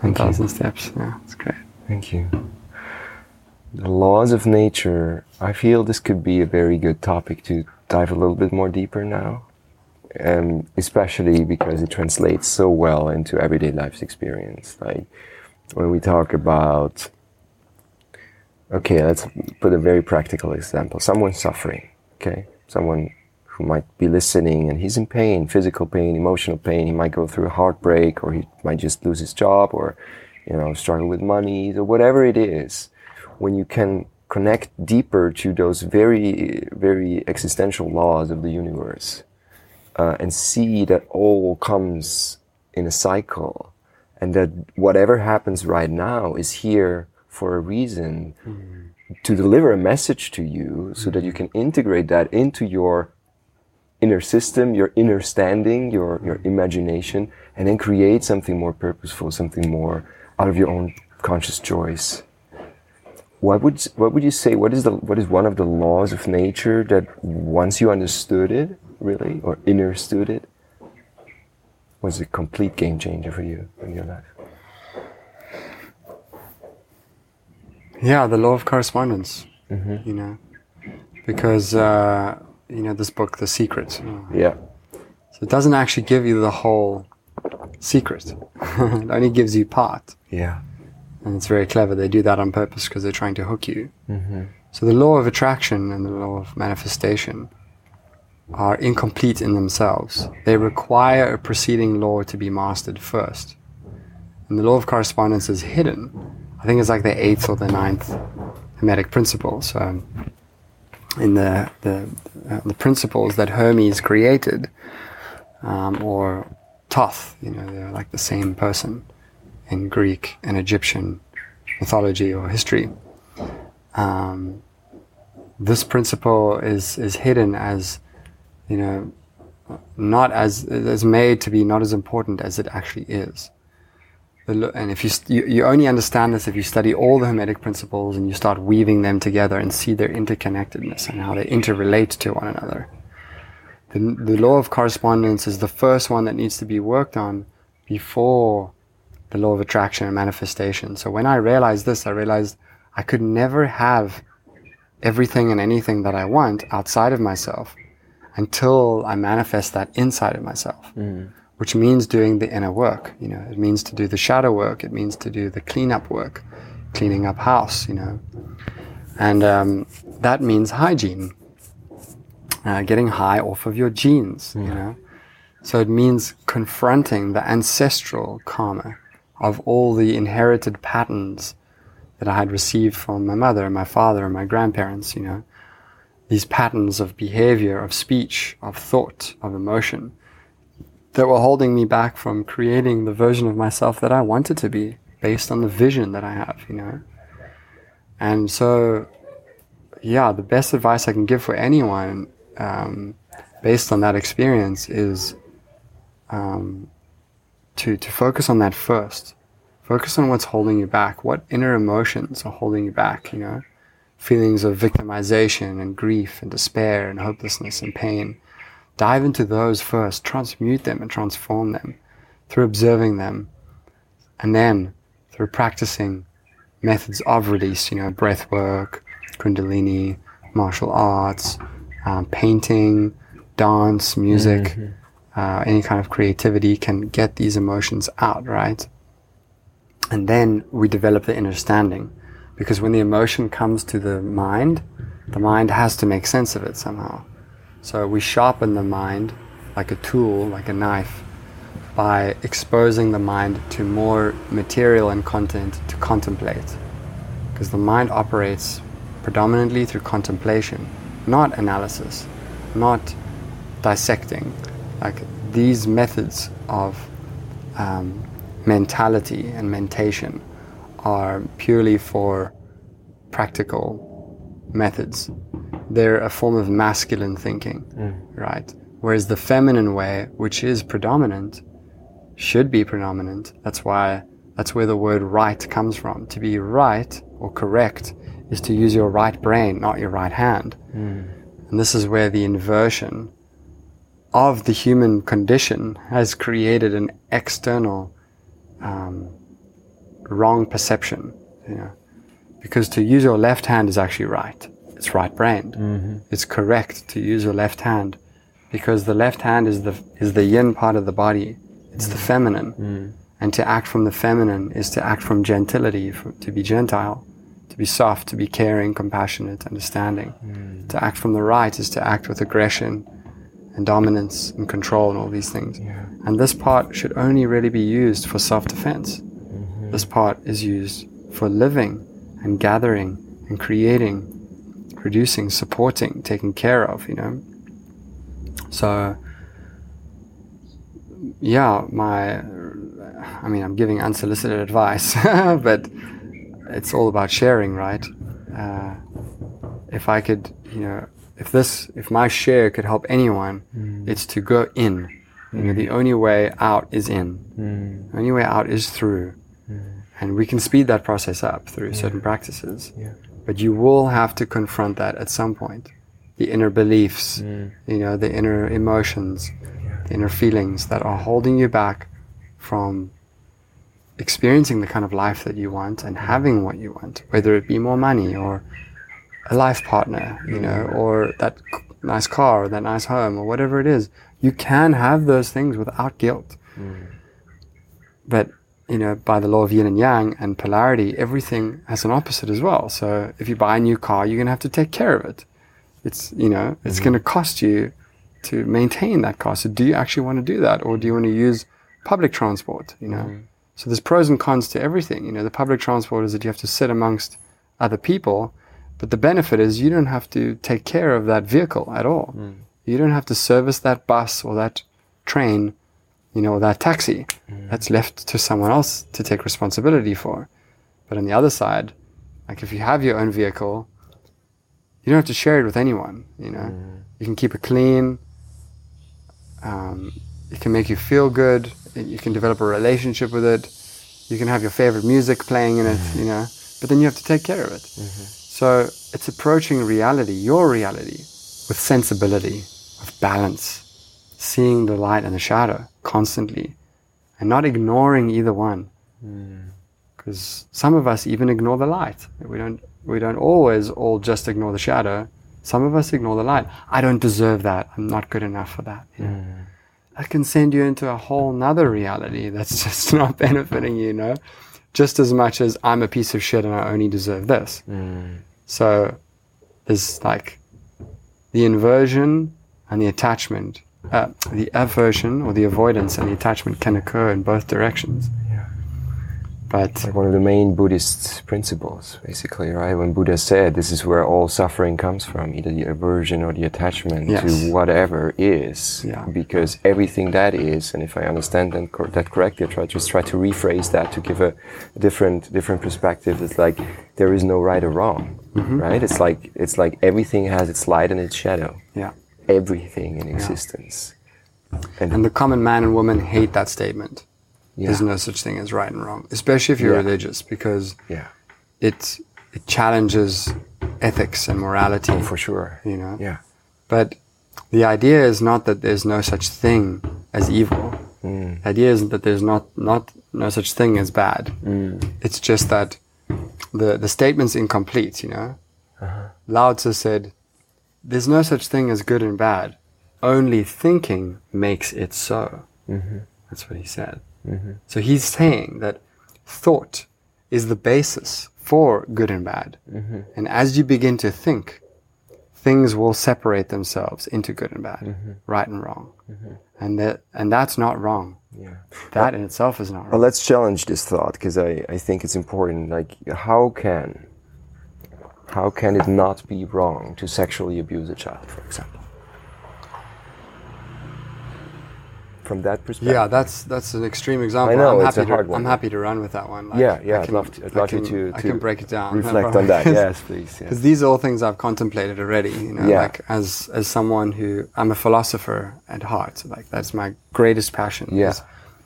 One thousand steps. Yeah, it's great. Thank you. The laws of nature. I feel this could be a very good topic to dive a little bit more deeper now, um, especially because it translates so well into everyday life's experience. Like when we talk about, okay, let's put a very practical example. Someone suffering. Okay, someone who might be listening and he's in pain, physical pain, emotional pain. He might go through a heartbreak or he might just lose his job or, you know, struggle with money or whatever it is. When you can connect deeper to those very, very existential laws of the universe uh, and see that all comes in a cycle and that whatever happens right now is here for a reason mm. to deliver a message to you so mm. that you can integrate that into your inner system, your inner standing, your, your imagination, and then create something more purposeful, something more out of your own conscious choice. What would, what would you say, what is, the, what is one of the laws of nature that once you understood it, really, or understood it, was a complete game changer for you in your life? Yeah, the law of correspondence, mm-hmm. you know, because uh, you know this book, The Secret. Yeah. So it doesn't actually give you the whole secret. it only gives you part. Yeah. And it's very clever. They do that on purpose because they're trying to hook you. Mm-hmm. So the law of attraction and the law of manifestation are incomplete in themselves. They require a preceding law to be mastered first. And the law of correspondence is hidden. I think it's like the eighth or the ninth Hermetic principle. So in the the, uh, the principles that Hermes created, um, or Thoth. You know, they're like the same person in Greek and Egyptian mythology or history. Um, this principle is is hidden as, you know, not as is made to be not as important as it actually is and if you, you, you only understand this if you study all the hermetic principles and you start weaving them together and see their interconnectedness and how they interrelate to one another. The, the law of correspondence is the first one that needs to be worked on before the law of attraction and manifestation. So when i realized this i realized i could never have everything and anything that i want outside of myself until i manifest that inside of myself. Mm which means doing the inner work. You know, it means to do the shadow work. It means to do the cleanup work, cleaning up house. You know, and um, that means hygiene, uh, getting high off of your genes. You know, so it means confronting the ancestral karma of all the inherited patterns that I had received from my mother and my father and my grandparents. You know, these patterns of behavior, of speech, of thought, of emotion that were holding me back from creating the version of myself that I wanted to be based on the vision that I have, you know. And so, yeah, the best advice I can give for anyone um, based on that experience is um, to, to focus on that first. Focus on what's holding you back. What inner emotions are holding you back, you know? Feelings of victimization and grief and despair and hopelessness and pain dive into those first, transmute them and transform them through observing them, and then through practicing methods of release, you know, breath work, kundalini, martial arts, um, painting, dance, music, mm-hmm. uh, any kind of creativity can get these emotions out, right? And then we develop the understanding. Because when the emotion comes to the mind, the mind has to make sense of it somehow. So we sharpen the mind like a tool, like a knife, by exposing the mind to more material and content to contemplate. Because the mind operates predominantly through contemplation, not analysis, not dissecting. Like these methods of um, mentality and mentation are purely for practical methods they're a form of masculine thinking, mm. right? Whereas the feminine way, which is predominant, should be predominant. That's why That's where the word right comes from. To be right or correct is to use your right brain, not your right hand. And this is where the inversion of the human condition has created an external um, wrong perception. You know, because to use your left hand is actually right. It's right brained. Mm-hmm. It's correct to use your left hand because the left hand is the is the yin part of the body. It's the mm. feminine, mm. and to act from the feminine is to act from gentility, for, to be gentile, to be soft, to be caring, compassionate, understanding. Mm. To act from the right is to act with aggression and dominance and control and all these things. And this part should only really be used for self-defense. Mm-hmm. This part is used for living and gathering and creating, producing, supporting, taking care of, you know. So, yeah, my, I mean, I'm giving unsolicited advice, but it's all about sharing, right? Uh, if I could, you know, if this, if my share could help anyone, mm. it's to go in. You know, the mm. only way out is in. Mm. The only way out is through. And we can speed that process up through certain practices. But you will have to confront that at some point. The inner beliefs, mm. you know, the inner emotions, the inner feelings that are holding you back from experiencing the kind of life that you want and having what you want, whether it be more money or a life partner, you know, or that nice car or that nice home or whatever it is. You can have those things without guilt. Mm. But, you know, by the law of yin and yang and polarity, everything has an opposite as well. So if you buy a new car, you're going to have to take care of it. It's, you know, it's mm-hmm. going to cost you to maintain that car. So do you actually want to do that or do you want to use public transport, you know? Mm-hmm. So there's pros and cons to everything. You know, the public transport is that you have to sit amongst other people, but the benefit is you don't have to take care of that vehicle at all. Mm. You don't have to service that bus or that train, you know, that taxi. Mm. That's left to someone else to take responsibility for. But on the other side, like if you have your own vehicle, you don't have to share it with anyone. You know, mm. you can keep it clean. Um, it can make you feel good. You can develop a relationship with it. You can have your favorite music playing in it. Mm-hmm. You know, but then you have to take care of it. Mm-hmm. So it's approaching reality, your reality, with sensibility, with balance, seeing the light and the shadow constantly, and not ignoring either one. Hmm. Because some of us even ignore the light. We don't. We don't always all just ignore the shadow. Some of us ignore the light. I don't deserve that. I'm not good enough for that. you know. Hmm. That can send you into a whole nother reality that's just not benefiting you, you know? Just as much as I'm a piece of shit and I only deserve this. Hmm. So there's like the inversion and the attachment. Uh, the aversion or the avoidance and the attachment can occur in both directions. But like one of the main Buddhist principles, basically, right? When Buddha said this is where all suffering comes from, either the aversion or the attachment Yes. to whatever is, Yeah. because everything that is, and if I understand that, cor- that correctly, I try just try to rephrase that to give a different different perspective. It's like there is no right or wrong, Mm-hmm. right? It's like it's like everything has its light and its shadow, yeah. Everything in existence. And, And the common man and woman hate that statement. yeah, There's no such thing as right and wrong, especially if you're Yeah. religious, because yeah, it it challenges ethics and morality. oh, for sure, You know, yeah, but the idea is not that there's no such thing as evil. Mm. The idea is that there's not not no such thing as bad. Mm. It's just that the the statement's incomplete. You know, Uh-huh. Lao Tzu said, "There's no such thing as good and bad. Only thinking makes it so." Mm-hmm. That's what he said. So he's saying that thought is the basis for good and bad. Mm-hmm. And as you begin to think, things will separate themselves into good and bad, Mm-hmm. right and wrong. And that and that's not wrong. yeah. That in itself is not Well, let's challenge this thought because I, I think it's important. Like, how can how can it not be wrong to sexually abuse a child, for example? From that perspective. Yeah, that's that's an extreme example. I know, I'm it's happy a hard to, one. I'm happy to run with that one. Like, yeah, yeah. I I'd can- love to. I'd love can, you to, I can break it down. no Reflect on that. yes, please. Yeah. because these are all things I've contemplated already. You know, Yeah. like as as someone who I'm a philosopher at heart. Like that's my greatest passion. Yeah.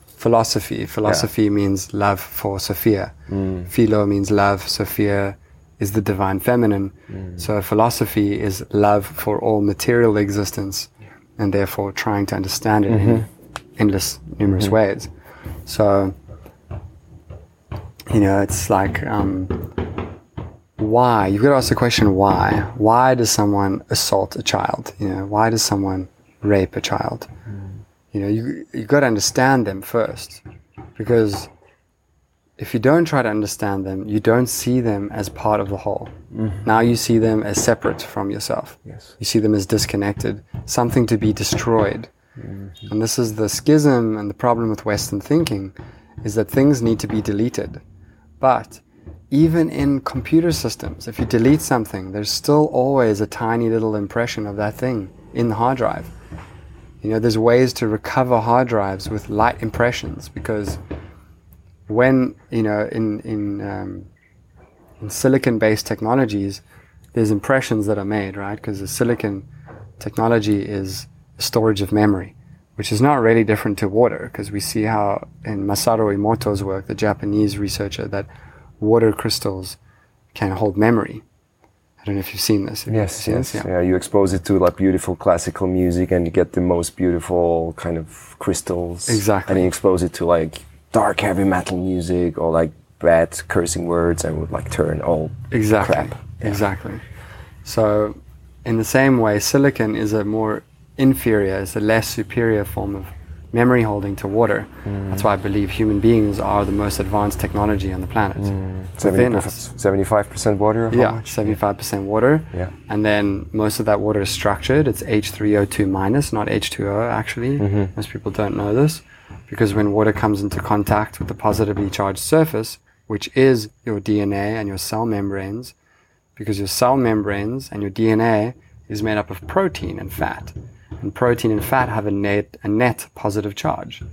philosophy. Philosophy means love for Sophia. Mm. Philo means love. Sophia is the divine feminine. Mm. So philosophy is love for all material existence, and therefore trying to understand it in mm-hmm. endless, numerous mm-hmm. ways. So, you know, it's like, um, why? You've got to ask the question, why? Why does someone assault a child? You know, why does someone rape a child? Mm. You know, you you got to understand them first, because if you don't try to understand them, you don't see them as part of the whole. Mm-hmm. Now you see them as separate from yourself. Yes. You see them as disconnected, something to be destroyed. Mm-hmm. And this is the schism and the problem with Western thinking is that things need to be deleted. But even in computer systems, if you delete something, there's still always a tiny little impression of that thing in the hard drive. You know, there's ways to recover hard drives with light impressions because when, you know, in, in, um, in silicon-based technologies, there's impressions that are made, right? Because the silicon technology is storage of memory, which is not really different to water, because we see how in Masaru Emoto's work, the Japanese researcher, that water crystals can hold memory. I don't know if you've seen this. Have Yes, seen yes. this? Yeah. you expose it to like beautiful classical music and you get the most beautiful kind of crystals. Exactly. And you expose it to like dark heavy metal music or like bad cursing words and would like turn all Exactly. crap. Yeah. Exactly. So, in the same way, silicon is a more inferior, is a less superior form of memory holding to water. Mm. That's why I believe human beings are the most advanced technology on the planet. Us. 75% water? how Yeah, much? 75% water. Yeah. And then most of that water is structured. It's H3O2 minus, not H2O actually. Mm-hmm. Most people don't know this because when water comes into contact with the positively charged surface, which is your DNA and your cell membranes, because your cell membranes and your DNA is made up of protein and fat. And protein and fat have a net, a net positive charge,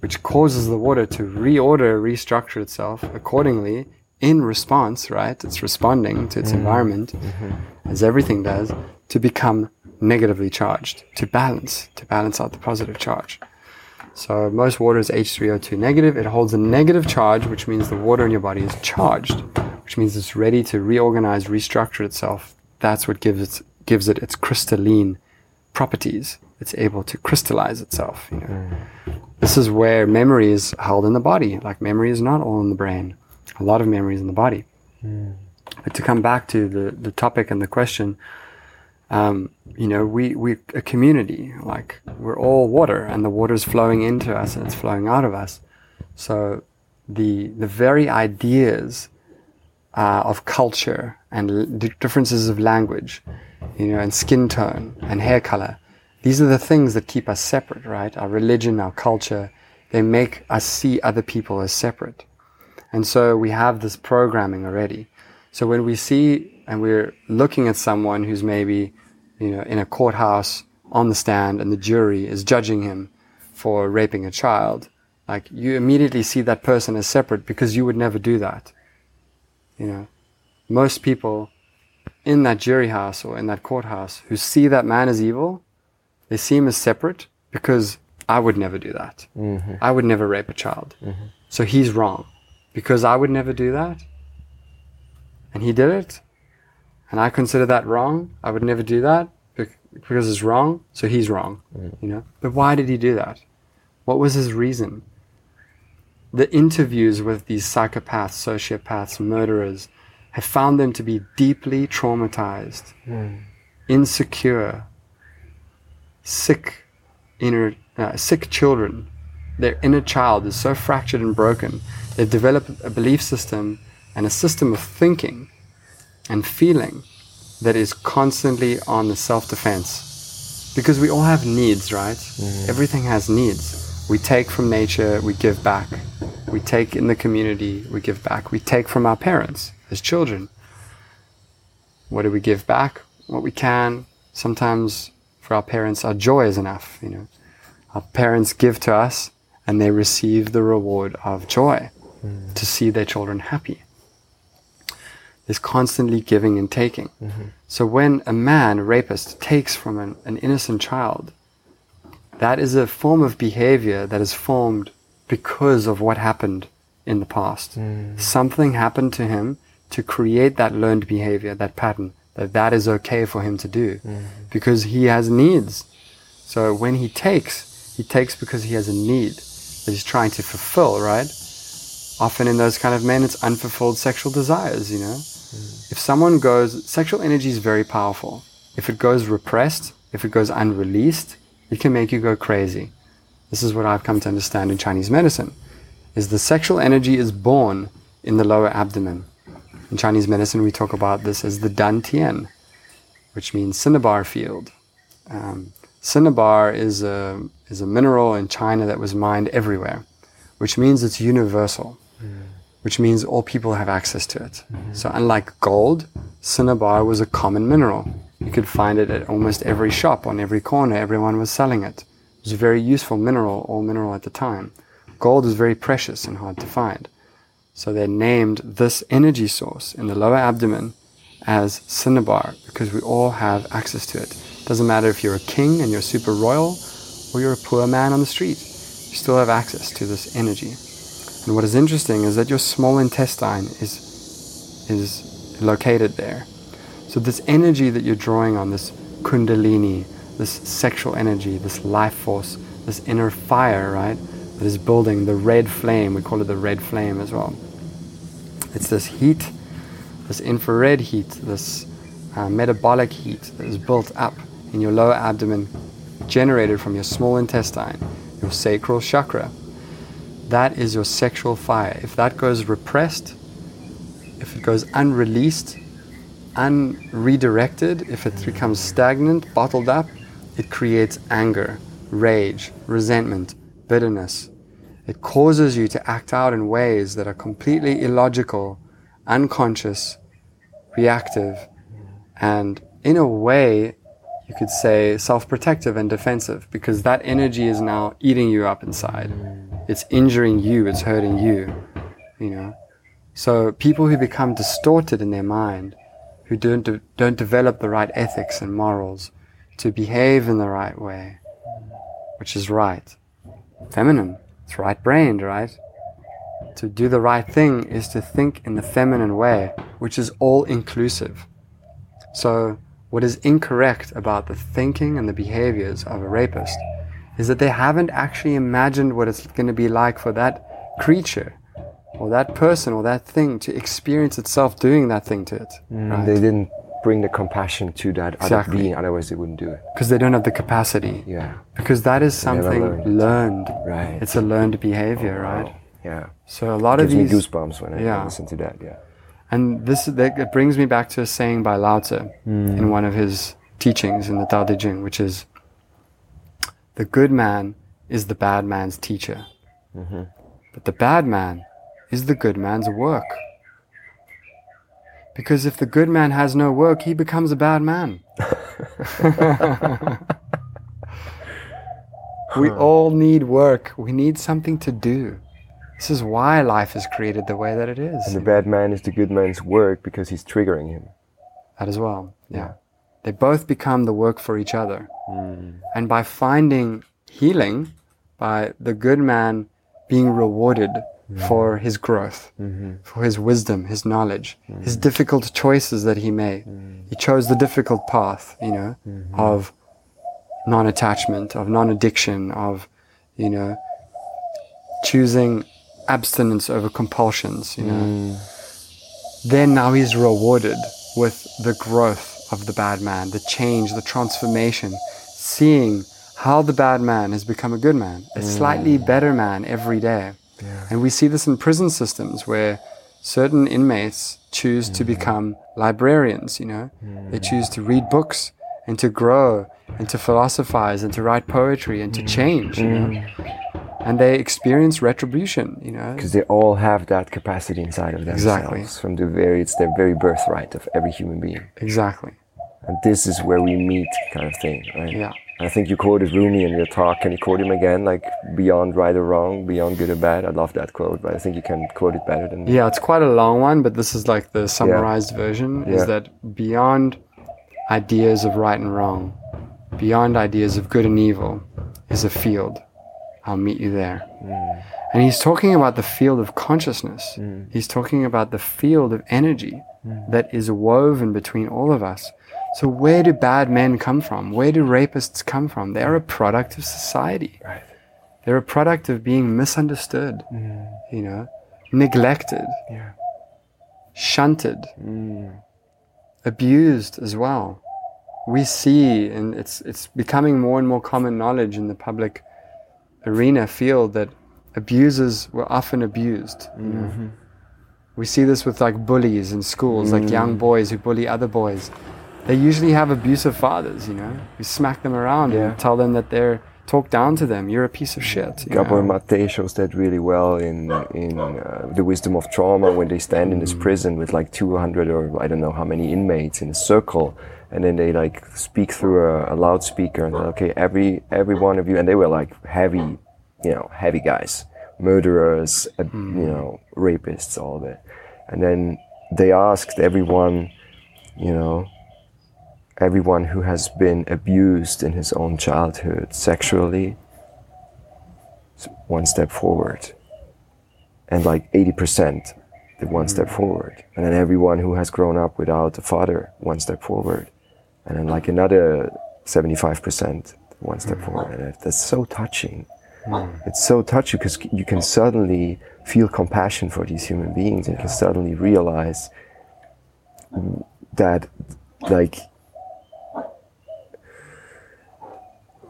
which causes the water to reorder, restructure itself accordingly in response, right? It's responding to its mm-hmm. environment, mm-hmm. as everything does, to become negatively charged, to balance, to balance out the positive charge. So most water is H3O2 negative. It holds a negative charge, which means the water in your body is charged, which means it's ready to reorganize, restructure itself. That's what gives it gives it its crystalline properties. It's able to crystallize itself. You know, mm. this is where memory is held in the body. Like memory is not all in the brain. A lot of memory is in the body. Mm. But to come back to the, the topic and the question, um, you know, we, we a community, like we're all water and the water is flowing into us and it's flowing out of us. So the, the very ideas uh, of culture and differences of language, you know, and skin tone and hair color, these are the things that keep us separate, right? Our religion, our culture, they make us see other people as separate. And so we have this programming already. So when we see and we're looking at someone who's maybe, you know, in a courthouse on the stand and the jury is judging him for raping a child, like you immediately see that person as separate because you would never do that. You know, most people in that jury house or in that courthouse who see that man as evil, they see him as separate because I would never do that. Mm-hmm. I would never rape a child. Mm-hmm. So he's wrong because I would never do that. And he did it. And I consider that wrong. I would never do that because it's wrong. So he's wrong. You know? But why did he do that? What was his reason? The interviews with these psychopaths, sociopaths, murderers have found them to be deeply traumatized, insecure, sick, inner, uh, sick children. Their inner child is so fractured and broken. They've developed a belief system and a system of thinking and feeling that is constantly on the self defense. Because we all have needs, right? Mm-hmm. Everything has needs. We take from nature, we give back. We take in the community, we give back. We take from our parents as children. What do we give back? What we can. Sometimes for our parents, our joy is enough, you know. Our parents give to us and they receive the reward of joy mm. to see their children happy. There's constantly giving and taking. Mm-hmm. So when a man, a rapist, takes from an, an innocent child, that is a form of behavior that is formed because of what happened in the past. Mm. Something happened to him to create that learned behavior, that pattern, that that is okay for him to do mm-hmm. because he has needs. So when he takes, he takes because he has a need that he's trying to fulfill, right? Often in those kind of men, it's unfulfilled sexual desires, you know? If someone goes, sexual energy is very powerful. If it goes repressed, if it goes unreleased, it can make you go crazy. This is what I've come to understand in Chinese medicine, is the sexual energy is born in the lower abdomen. In Chinese medicine, we talk about this as the Dan Tian, which means cinnabar field. Um, cinnabar is a, is a mineral in China that was mined everywhere, which means it's universal, which means all people have access to it. So, unlike gold, cinnabar was a common mineral. You could find it at almost every shop, on every corner, everyone was selling it. It was a very useful mineral, all mineral at the time. Gold is very precious and hard to find. So they named this energy source in the lower abdomen as cinnabar because we all have access to it. Doesn't matter if you're a king and you're super royal or you're a poor man on the street, you still have access to this energy. And what is interesting is that your small intestine is is located there. So this energy that you're drawing on, this kundalini, this sexual energy, this life force, this inner fire, right, that is building the red flame. We call it the red flame as well. It's this heat, this infrared heat, this uh, metabolic heat that is built up in your lower abdomen, generated from your small intestine, your sacral chakra. That is your sexual fire. If that goes repressed, if it goes unreleased, unredirected, if it becomes stagnant, bottled up, it creates anger, rage, resentment, bitterness. It causes you to act out in ways that are completely illogical, unconscious, reactive, and in a way, you could say self protective and defensive because that energy is now eating you up inside. It's injuring you, it's hurting you, you know. So people who become distorted in their mind, who don't, de- don't develop the right ethics and morals to behave in the right way, which is right, feminine, it's right brained, right? To do the right thing is to think in the feminine way, which is all inclusive. So, what is incorrect about the thinking and the behaviors of a rapist is that they haven't actually imagined what it's going to be like for that creature or that person or that thing to experience itself doing that thing to it. Mm, They didn't bring the compassion to that other Exactly. being, otherwise they wouldn't do it. Because they don't have the capacity. Yeah. Because that is something learned. learned. Right. It's a learned behavior, right? Yeah. So a lot of Gives me these goosebumps when I Yeah. listen to that. Yeah. And this that it brings me back to a saying by Lao Tzu in one of his teachings in the Tao Te Ching, which is, "The good man is the bad man's teacher, mm-hmm. but the bad man is the good man's work." Because if the good man has no work, he becomes a bad man. we all need work. We need something to do. This is why life is created the way that it is. And the bad man is the good man's work because he's triggering him. That as well. Yeah. They both become the work for each other. Hmm. And by finding healing, by the good man being rewarded hmm. for his growth, mm-hmm. for his wisdom, his knowledge, hmm. his difficult choices that he made. He chose the difficult path, you know, mm-hmm. of non attachment, of non addiction, of, you know, choosing abstinence over compulsions, you know. Then now he's rewarded with the growth of the bad man, the change, the transformation, seeing how the bad man has become a good man, a slightly mm. better man every day. And we see this in prison systems where certain inmates choose to mm. become librarians, you know, they mm. choose to read books and to grow and to philosophize and to write poetry and to change, you know. And they experience retribution, you know. Because they all have that capacity inside of themselves. Exactly. From the very, it's their very birthright of every human being. Exactly. And this is where we meet, kind of thing, right? Yeah. I think you quoted Rumi in your talk. Can you quote him again? Like beyond right or wrong, beyond good or bad. I love that quote, but I think you can quote it better than Yeah, it's quite a long one, but this is like the summarized version Yeah. is that beyond ideas of right and wrong, beyond ideas of good and evil, is a field. I'll meet you there. And he's talking about the field of consciousness. Mm. He's talking about the field of energy that is woven between all of us. So where do bad men come from? Where do rapists come from? They're a product of society. Right. They're a product of being misunderstood, you know, neglected, Yeah. shunted, Mm. abused as well. We see, and it's it's becoming more and more common knowledge in the public arena field that abusers were often abused. you know. Mm-hmm. We see this with like bullies in schools, like Mm. young boys who bully other boys. They usually have abusive fathers, you know, who smack them around Yeah. and tell them that they're talk down to them. You're a piece of shit. Gabor know. Mate shows that really well in in uh, the wisdom of trauma when they stand in Mm. this prison with like 200 or I don't know how many inmates in a circle, and then they like speak through a, a loudspeaker and okay, every every one of you, and they were like heavy, you know, heavy guys, murderers, uh, you know, rapists, all that, and then they asked everyone, you know, everyone who has been abused in his own childhood sexually one step forward. And like 80% did one step hmm. forward. And then everyone who has grown up without a father one step forward. And then like another 75% one step hmm. forward. And that's so touching. Hmm. It's so touching because you can suddenly feel compassion for these human beings and you can suddenly realize that like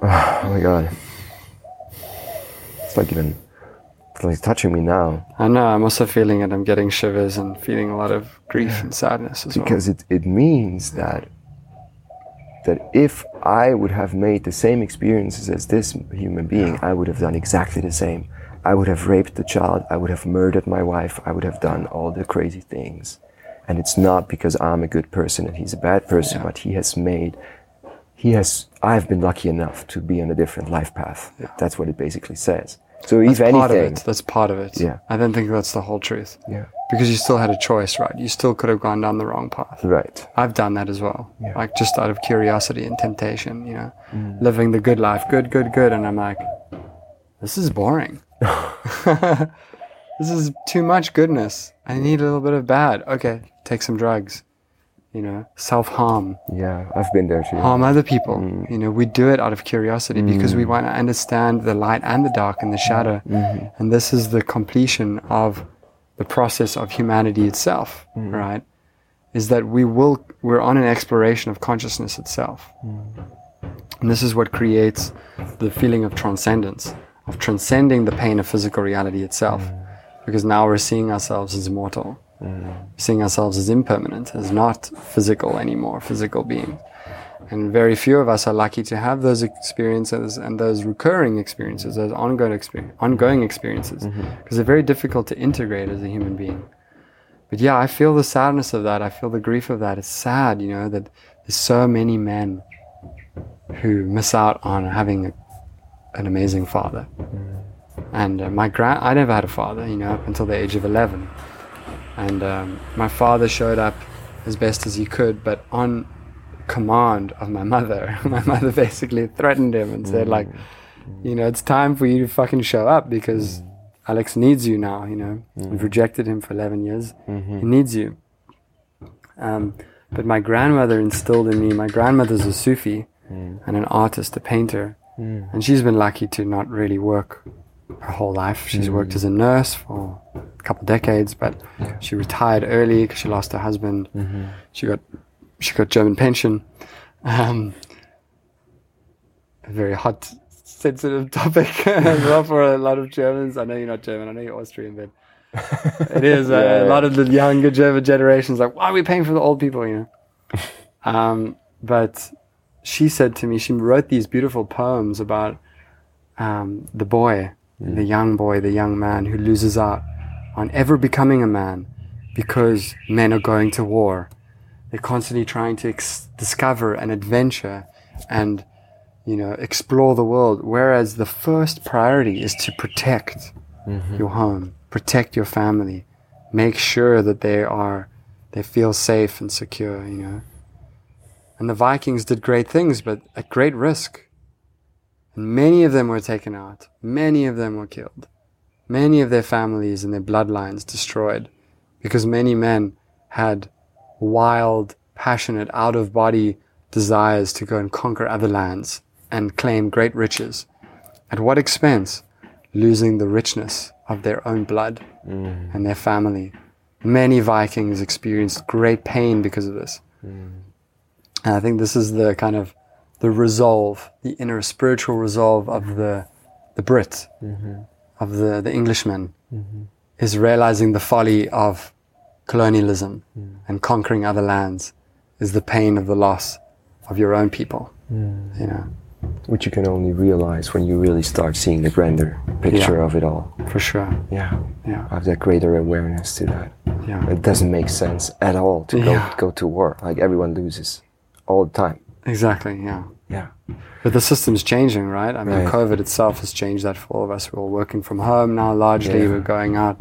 oh my god it's like even it's like touching me now I know. I'm also feeling it. I'm getting shivers and feeling a lot of grief and sadness as well. because it, it means that that if I would have made the same experiences as this human being, I would have done exactly the same. I would have raped the child, I would have murdered my wife, I would have done all the crazy things. And it's not because I'm a good person and he's a bad person, Yeah. but he has made he has I've been lucky enough to be on a different life path. That's what it basically says. So That's if part of it. That's part of it. Yeah. I don't think that's the whole truth. Yeah. Because you still had a choice, right? You still could have gone down the wrong path. Right. I've done that as well. Yeah. Like just out of curiosity and temptation, you know, Mm. living the good life, good, good, good. And I'm like, this is boring. this is too much goodness. I need a little bit of bad. Okay, take some drugs. You know, self harm, Yeah, I've been there too. harm other people. Mm. You know, we do it out of curiosity because we want to understand the light and the dark and the shadow. Mm-hmm. And this is the completion of the process of humanity itself, Mm. right? Is that we will, we're on an exploration of consciousness itself. Mm. And this is what creates the feeling of transcendence, of transcending the pain of physical reality itself. Mm. Because now we're seeing ourselves as mortal, seeing ourselves as impermanent, as not physical anymore, physical beings. And very few of us are lucky to have those experiences and those recurring experiences, those ongoing, experience, ongoing experiences, because they're very difficult to integrate as a human being. But yeah, I feel the sadness of that. I feel the grief of that. It's sad, you know, that there's so many men who miss out on having a, an amazing father. And uh, my grand, I never had a father, you know, up until the age of 11. And um, my father showed up as best as he could, but on command of my mother. my mother basically threatened him and said, like, mm. you know, it's time for you to fucking show up because mm. Alex needs you now, you know. Mm. We've rejected him for 11 years. Mm-hmm. He needs you. Um, but my grandmother instilled in me, my grandmother's a Sufi and an artist, a painter. And she's been lucky to not really work her whole life. She's worked as a nurse for a couple decades, but she retired early because she lost her husband. She got she got German pension. Um, a very hot, sensitive topic as well for a lot of Germans. I know you're not German. I know you're Austrian, but it is uh, Yeah, a yeah. lot of the younger German generations like, why are we paying for the old people? You know. Um, but she said to me, she wrote these beautiful poems about um, the boy, the young boy, the young man who loses out on ever becoming a man because men are going to war. They're constantly trying to ex- discover an adventure and, you know, explore the world. Whereas the first priority is to protect mm-hmm. your home, protect your family, make sure that they are, they feel safe and secure, you know. And the Vikings did great things, but at great risk. And many of them were taken out. Many of them were killed. many of their families and their bloodlines destroyed because many men had wild, passionate, out of body desires to go and conquer other lands and claim great riches. At what expense? Losing the richness of their own blood Mm. and their family. Many Vikings experienced great pain because of this. And I think this is the kind of the resolve, the inner spiritual resolve of the the Brit, mm-hmm. of the, the Englishman, mm-hmm. is realizing the folly of colonialism mm. and conquering other lands is the pain of the loss of your own people. Mm. You know, Which you can only realize when you really start seeing the grander picture Yeah. of it all. for sure. Yeah. Yeah, Have that greater awareness to that. yeah, It doesn't make sense at all to Yeah. go, go to war. Like everyone loses all the time. exactly. Yeah. But the system's changing, right? I mean, Right. COVID itself has changed that for all of us. We're all working from home now, largely. Yeah. We're going out,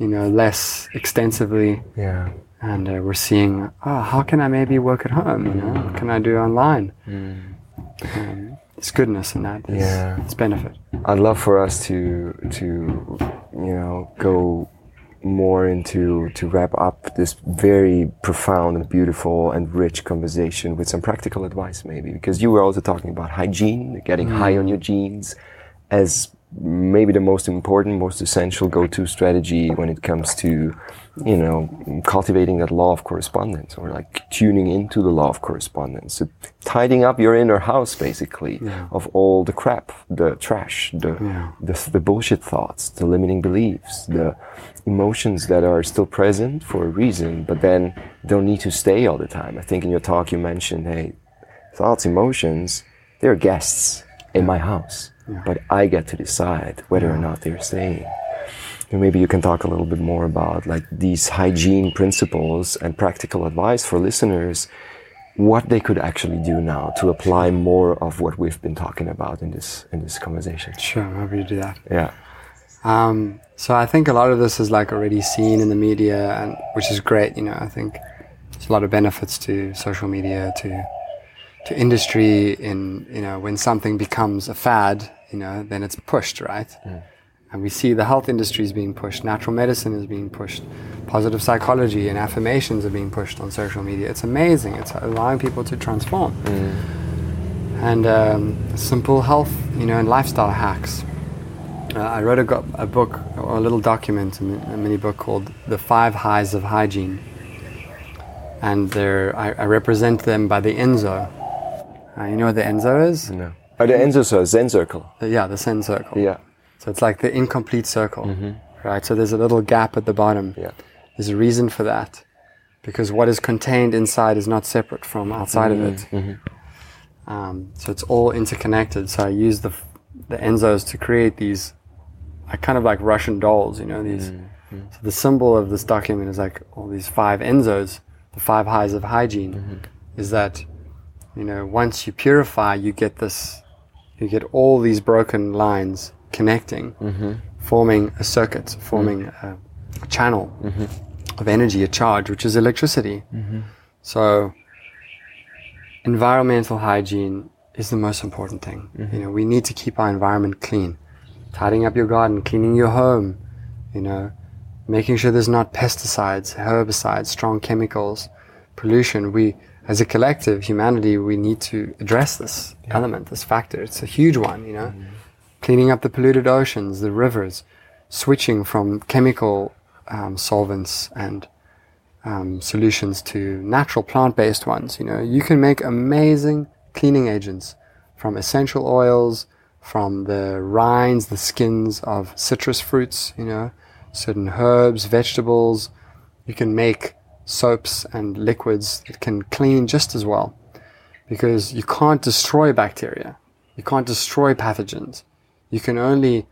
you know, less extensively. Yeah. And uh, we're seeing, oh, how can I maybe work at home? You know, what can I do online? Um, it's goodness in that. It's, Yeah. it's benefit. I'd love for us to to you know go more into to wrap up this very profound and beautiful and rich conversation with some practical advice maybe because you were also talking about hygiene getting high mm. on your genes as maybe the most important most essential go-to strategy when it comes to you know cultivating that law of correspondence or like tuning into the law of correspondence. So tidying up your inner house basically of all the crap the trash the, Yeah. the the bullshit thoughts the limiting beliefs the emotions that are still present for a reason but then don't need to stay all the time. I think in your talk you mentioned hey thoughts emotions they're guests in my house but i get to decide whether or not they're staying and maybe you can talk a little bit more about like these hygiene principles and practical advice for listeners what they could actually do now to apply more of what we've been talking about in this in this conversation Sure, I'm happy to do that. yeah Um, so I think a lot of this is like already seen in the media, and which is great. You know, I think there's a lot of benefits to social media, to to industry. In you know, when something becomes a fad, you know, then it's pushed, right? And we see the health industry is being pushed, natural medicine is being pushed, positive psychology and affirmations are being pushed on social media. It's amazing. It's allowing people to transform. And um, simple health, you know, and lifestyle hacks. Uh, I wrote a, a book or a little document, a mini book called "The Five Highs of Hygiene," and I, I represent them by the Enso. Uh, you know what the Enso is? no oh the enso so zen circle The- yeah, the Zen circle. yeah So it's like the incomplete circle, mm-hmm. right? So there's a little gap at the bottom. yeah There's a reason for that, because what is contained inside is not separate from outside of it. Mm-hmm. Mm-hmm. Um, so it's all interconnected. So I use the the Ensos to create these, like kind of like Russian dolls, you know. These. So the symbol of this document is like all these five Ensos, the five highs of hygiene. Is that, you know, once you purify, you get this, you get all these broken lines connecting, mm-hmm. forming a circuit, mm-hmm. forming a, a channel mm-hmm. of energy, a charge, which is electricity. So environmental hygiene is the most important thing. You know, we need to keep our environment clean. Tidying up your garden, cleaning your home, you know, making sure there's not pesticides, herbicides, strong chemicals, pollution. We, as a collective, humanity, we need to address this element, this factor. It's a huge one, you know. Cleaning up the polluted oceans, the rivers, switching from chemical um, solvents and um, solutions to natural plant-based ones. You know, you can make amazing cleaning agents from essential oils, from the rinds, the skins of citrus fruits. You know, certain herbs, vegetables. You can make soaps and liquids that can clean just as well, because you can't destroy bacteria, you can't destroy pathogens. You can only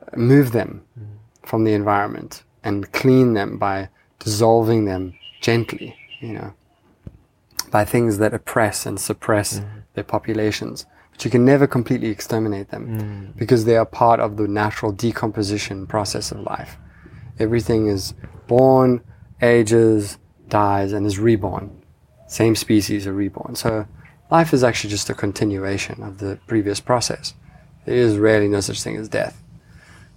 uh, move them mm-hmm. from the environment and clean them by dissolving them gently, you know, by things that oppress and suppress mm-hmm. their populations. But you can never completely exterminate them mm. because they are part of the natural decomposition process of life. Everything is born, ages, dies, and is reborn. Same species are reborn. So life is actually just a continuation of the previous process. There is rarely no such thing as death.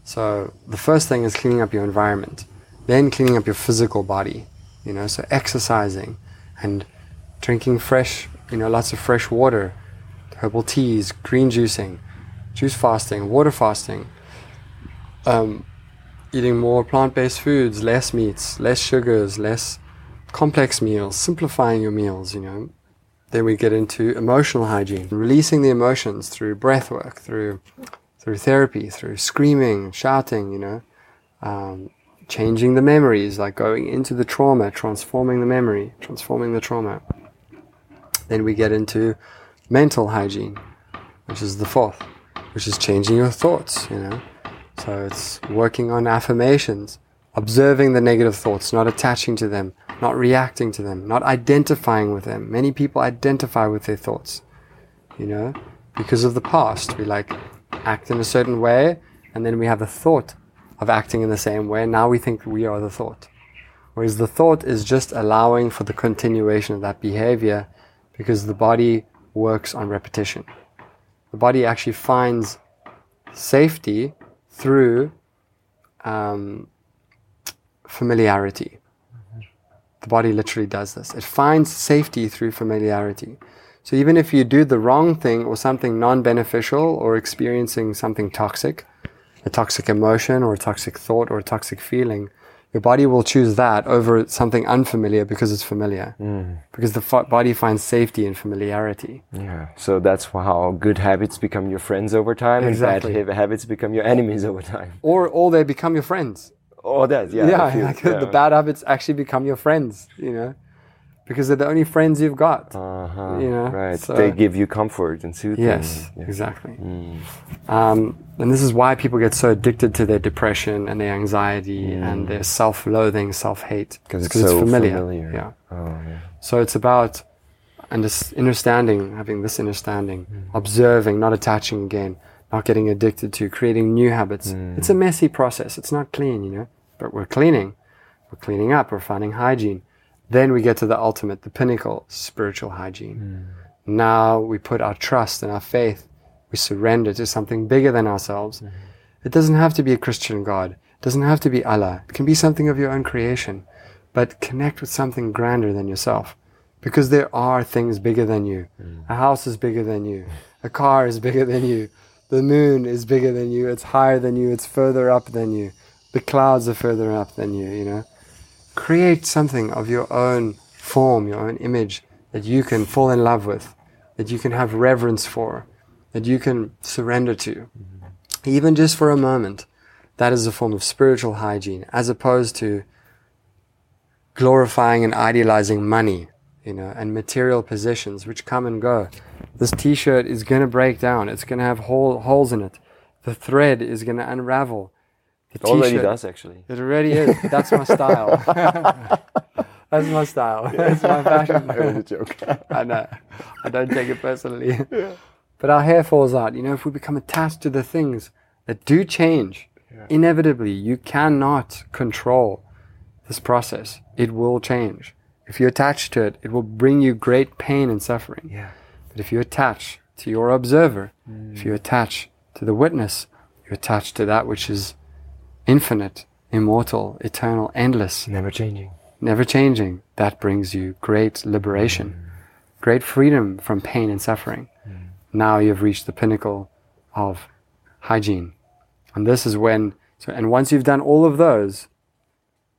So the first thing is cleaning up your environment, then cleaning up your physical body. You know, so exercising and drinking fresh, you know, lots of fresh water, herbal teas, green juicing, juice fasting, water fasting, um, eating more plant-based foods, less meats, less sugars, less complex meals, simplifying your meals, you know. Then we get into emotional hygiene, releasing the emotions through breath work, through through therapy, through screaming, shouting, you know, um, changing the memories, like going into the trauma, transforming the memory, transforming the trauma. Then we get into mental hygiene, which is the fourth, which is changing your thoughts, you know. So it's working on affirmations, observing the negative thoughts, not attaching to them, not reacting to them, not identifying with them. Many people identify with their thoughts, you know, because of the past. We like act in a certain way, and then we have the thought of acting in the same way. Now we think we are the thought. Whereas the thought is just allowing for the continuation of that behavior because the body works on repetition. The body actually finds safety through um, familiarity. The body literally does this. It finds safety through familiarity. So even if you do the wrong thing or something non beneficial or experiencing something toxic, a toxic emotion or a toxic thought or a toxic feeling, your body will choose that over something unfamiliar because it's familiar. Mm. Because the f- body finds safety in familiarity. Yeah. So that's how good habits become your friends over time, Exactly. and bad ha- habits become your enemies over time. Or, or they become your friends. Oh, that yeah. Yeah, like yeah. the bad habits actually become your friends, you know, because they're the only friends you've got. Uh-huh. you know, right. so- they give you comfort and soothing. Yes, exactly. Mm. Um, and this is why people get so addicted to their depression and their anxiety and their self-loathing, self-hate. Because it's, it's so familiar. Yeah. Oh, yeah. So it's about under- understanding, having this understanding, observing, not attaching again, not getting addicted to, creating new habits. It's a hmm. messy process. It's not clean, you know, but we're cleaning. We're cleaning up. We're finding hygiene. Then we get to the ultimate, the pinnacle, spiritual hygiene. Hmm. Now we put our trust and our faith. We surrender to something bigger than ourselves. Hmm. It doesn't have to be a Christian God. It doesn't have to be Allah. It can be something of your own creation. But connect with something grander than yourself. Because there are things bigger than you. A house is bigger than you. A car is bigger than you. The moon is bigger than you. It's higher than you. It's further up than you. The clouds are further up than you, you know. Create something of your own form, your own image that you can fall in love with, that you can have reverence for, that you can surrender to. Mm-hmm. Even just for a moment. That is a form of spiritual hygiene, as opposed to glorifying and idealizing money, you know, and material possessions which come and go. This t-shirt is going to break down. It's going to have hole, holes in it. The thread is going to unravel. The It already t-shirt- does actually. It already is. That's my style. That's my style. That's my fashion. It was a joke. I know. I don't take it personally. But our hair falls out. You know, if we become attached to the things that do change, inevitably, you cannot control this process. It will change. If you attach to it, it will bring you great pain and suffering. yeah. But if you attach to your observer, hmm. if you attach to the witness, you attach to that which is infinite, immortal, eternal, endless, Never changing. never changing, that brings you great liberation, hmm. great freedom from pain and suffering. Hmm. Now you've reached the pinnacle of hygiene. And this is when, so, and once you've done all of those,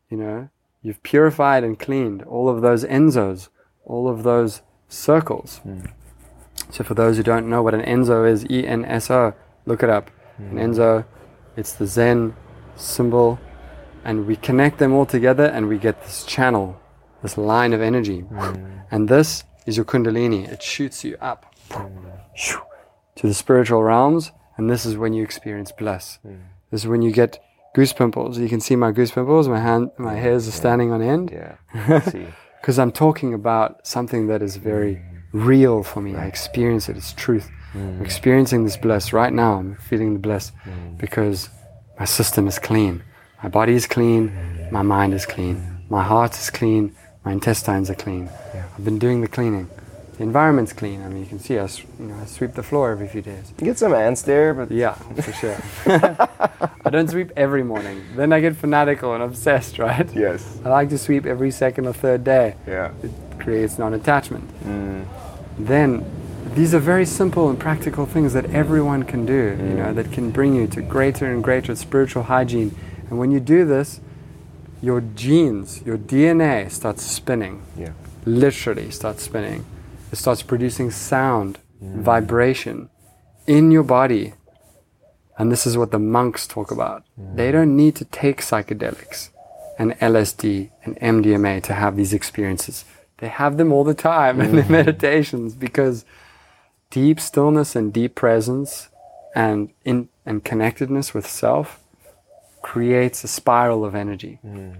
you know, you've purified and cleaned all of those ensos, all of those circles. So for those who don't know what an enso is, E N S O, look it up. An mm-hmm. enso, it's the Zen symbol, and we connect them all together and we get this channel, this line of energy. Mm. And this is your Kundalini. It shoots you up mm. shoo, to the spiritual realms, and this is when you experience bliss. Mm. This is when you get goose pimples. You can see my goose pimples. My hand, my hairs are standing on end Yeah. Because I'm talking about something that is very real for me. I experience it. It's truth. I'm mm. experiencing this bliss right now. I'm feeling the bliss mm. because my system is clean. My body is clean. Mm. My mind is clean. My heart is clean. My intestines are clean. I've been doing the cleaning. the environment's clean. I mean, you can see us, you know, I sweep the floor every few days. You get some ants there, but Yeah, for sure. I don't sweep every morning. Then I get fanatical and obsessed, right? yes. I like to sweep every second or third day. Yeah. It creates non-attachment. Then these are very simple and practical things that everyone can do, you know, mm. that can bring you to greater and greater spiritual hygiene. And when you do this, your genes, your DNA starts spinning Yeah. literally starts spinning. It starts producing sound, vibration in your body. And this is what the monks talk about. They don't need to take psychedelics and LSD and MDMA to have these experiences. They have them all the time in their mm-hmm. meditations because deep stillness and deep presence and in and connectedness with self creates a spiral of energy. Mm.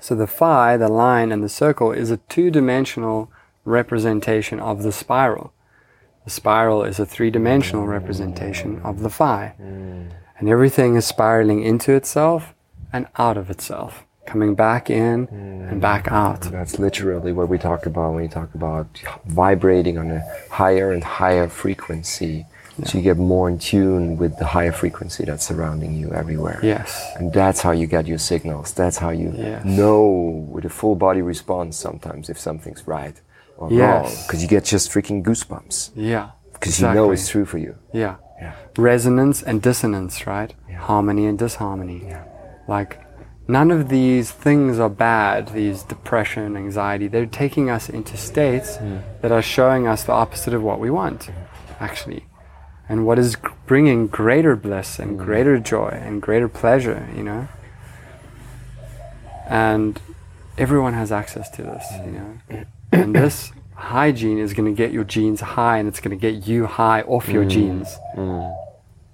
So the phi, the line, and the circle is a two-dimensional representation of the spiral. The spiral is a three-dimensional representation of the phi. Mm. And everything is spiraling into itself and out of itself, coming back in mm-hmm. and back out. That's literally what we talk about when we talk about vibrating on a higher and higher frequency. So you get more in tune with the higher frequency that's surrounding you everywhere. Yes. And that's how you get your signals. That's how you Yes. know with a full body response sometimes if something's right or wrong. Because you get just freaking goosebumps. Yeah. Because you know it's true for you. Yeah. Yeah. Resonance and dissonance, right? Yeah. Harmony and disharmony. Yeah. Like, none of these things are bad, these depression, anxiety. They're taking us into states mm. that are showing us the opposite of what we want, actually. And what is bringing greater bliss and mm. greater joy and greater pleasure, you know? And everyone has access to this, you know? Mm. and this hygiene is going to get your genes high and it's going to get you high off your genes.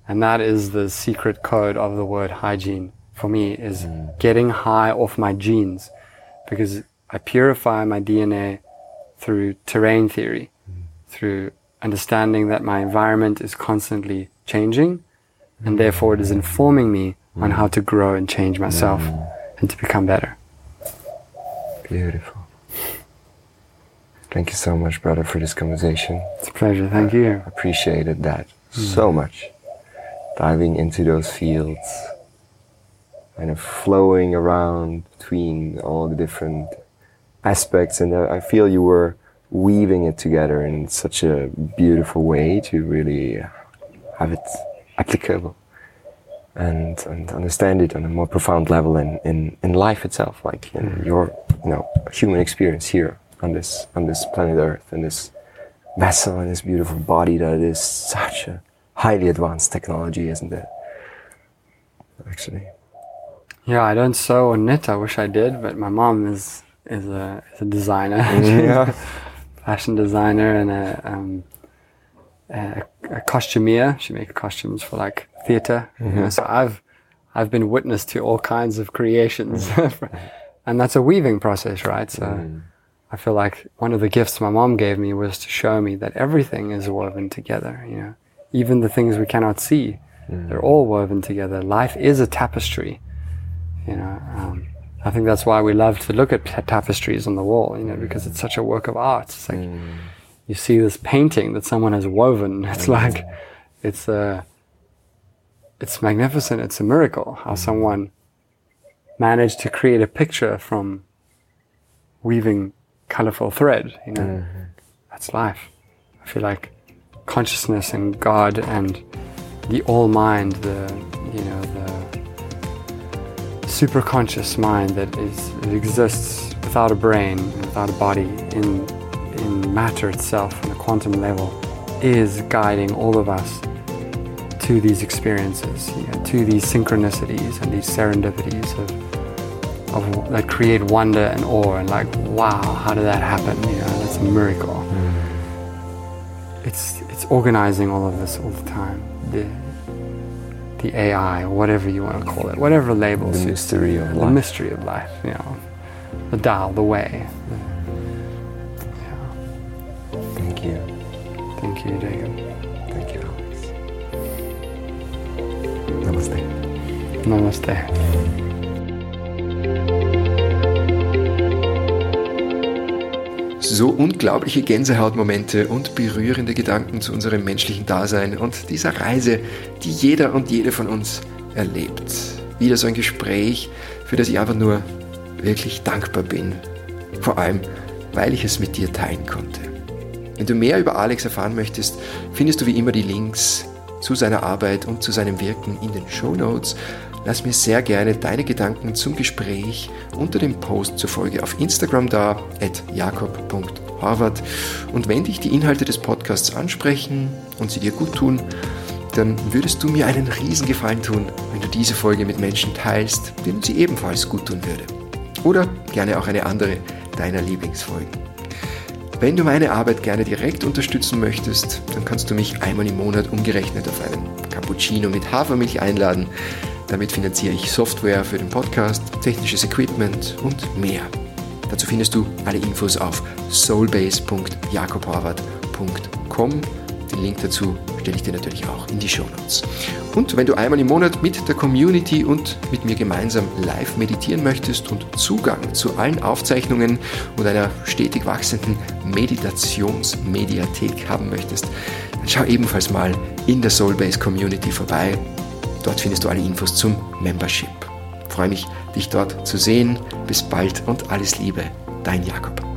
And that is the secret code of the word hygiene for me is hmm. getting high off my genes because I purify my DNA through terrain theory, hmm. through understanding that my environment is constantly changing and hmm. therefore it is informing me on how to grow and change myself and to become better. Beautiful. Thank you so much, brother, for this conversation. It's a pleasure. Thank you. Appreciated that so much. Diving into those fields, kind of flowing around between all the different aspects, and I feel you were weaving it together in such a beautiful way to really have it applicable and, and understand it on a more profound level in, in, in life itself, like in mm. your you know human experience here on this on this planet Earth, in this vessel, and this beautiful body that is such a highly advanced technology, isn't it? Actually, Yeah, I don't sew or knit. I wish I did, but my mom is is a is a designer. Yeah. fashion designer and a, um, a, a costumier. She makes costumes for like theater. You know, mm-hmm. so I've I've been witness to all kinds of creations, and that's a weaving process, right? So mm. I feel like one of the gifts my mom gave me was to show me that everything is woven together. You know, even the things we cannot see, mm. they're all woven together. Life is a tapestry. You know. Um, I think that's why we love to look at tapestries on the wall, you know, because it's such a work of art. It's like mm. you see this painting that someone has woven. It's mm. like it's a it's magnificent. It's a miracle how mm. someone managed to create a picture from weaving colorful thread. You know, mm-hmm. that's life. I feel like consciousness and God and the all mind, the you know the super conscious mind that is that exists without a brain, without a body, in in matter itself on a quantum level, is guiding all of us to these experiences, you know, to these synchronicities and these serendipities of, of that create wonder and awe and like, wow, how did that happen? You know, that's a miracle. Mm. It's it's organizing all of this all the time. The the AI, or whatever you want to call it, whatever labels the mystery of the life. mystery of life, you know, the Tao, the way. Yeah. Thank you. Thank you, Jakob. Thank you, Alex. Namaste. Namaste. So unglaubliche Gänsehautmomente und berührende Gedanken zu unserem menschlichen Dasein und dieser Reise, die jeder und jede von uns erlebt. Wieder so ein Gespräch, für das ich einfach nur wirklich dankbar bin. Vor allem, weil ich es mit dir teilen konnte. Wenn du mehr über Alex erfahren möchtest, findest du wie immer die Links zu seiner Arbeit und zu seinem Wirken in den Show Notes. Lass mir sehr gerne deine Gedanken zum Gespräch unter dem Post zur Folge auf Instagram da, at jakob.horvath. Und wenn dich die Inhalte des Podcasts ansprechen und sie dir gut tun, dann würdest du mir einen Riesengefallen tun, wenn du diese Folge mit Menschen teilst, denen sie ebenfalls gut tun würde. Oder gerne auch eine andere deiner Lieblingsfolgen. Wenn du meine Arbeit gerne direkt unterstützen möchtest, dann kannst du mich einmal im Monat umgerechnet auf einen Cappuccino mit Hafermilch einladen. Damit finanziere ich Software für den Podcast, technisches Equipment und mehr. Dazu findest du alle Infos auf soulbase.jakobharvard.com. Den Link dazu stelle ich dir natürlich auch in die Show Notes. Und wenn du einmal im Monat mit der Community und mit mir gemeinsam live meditieren möchtest und Zugang zu allen Aufzeichnungen und einer stetig wachsenden Meditationsmediathek haben möchtest, dann schau ebenfalls mal in der Soulbase Community vorbei. Dort findest du alle Infos zum Membership. Ich freue mich, dich dort zu sehen. Bis bald und alles Liebe, dein Jakob.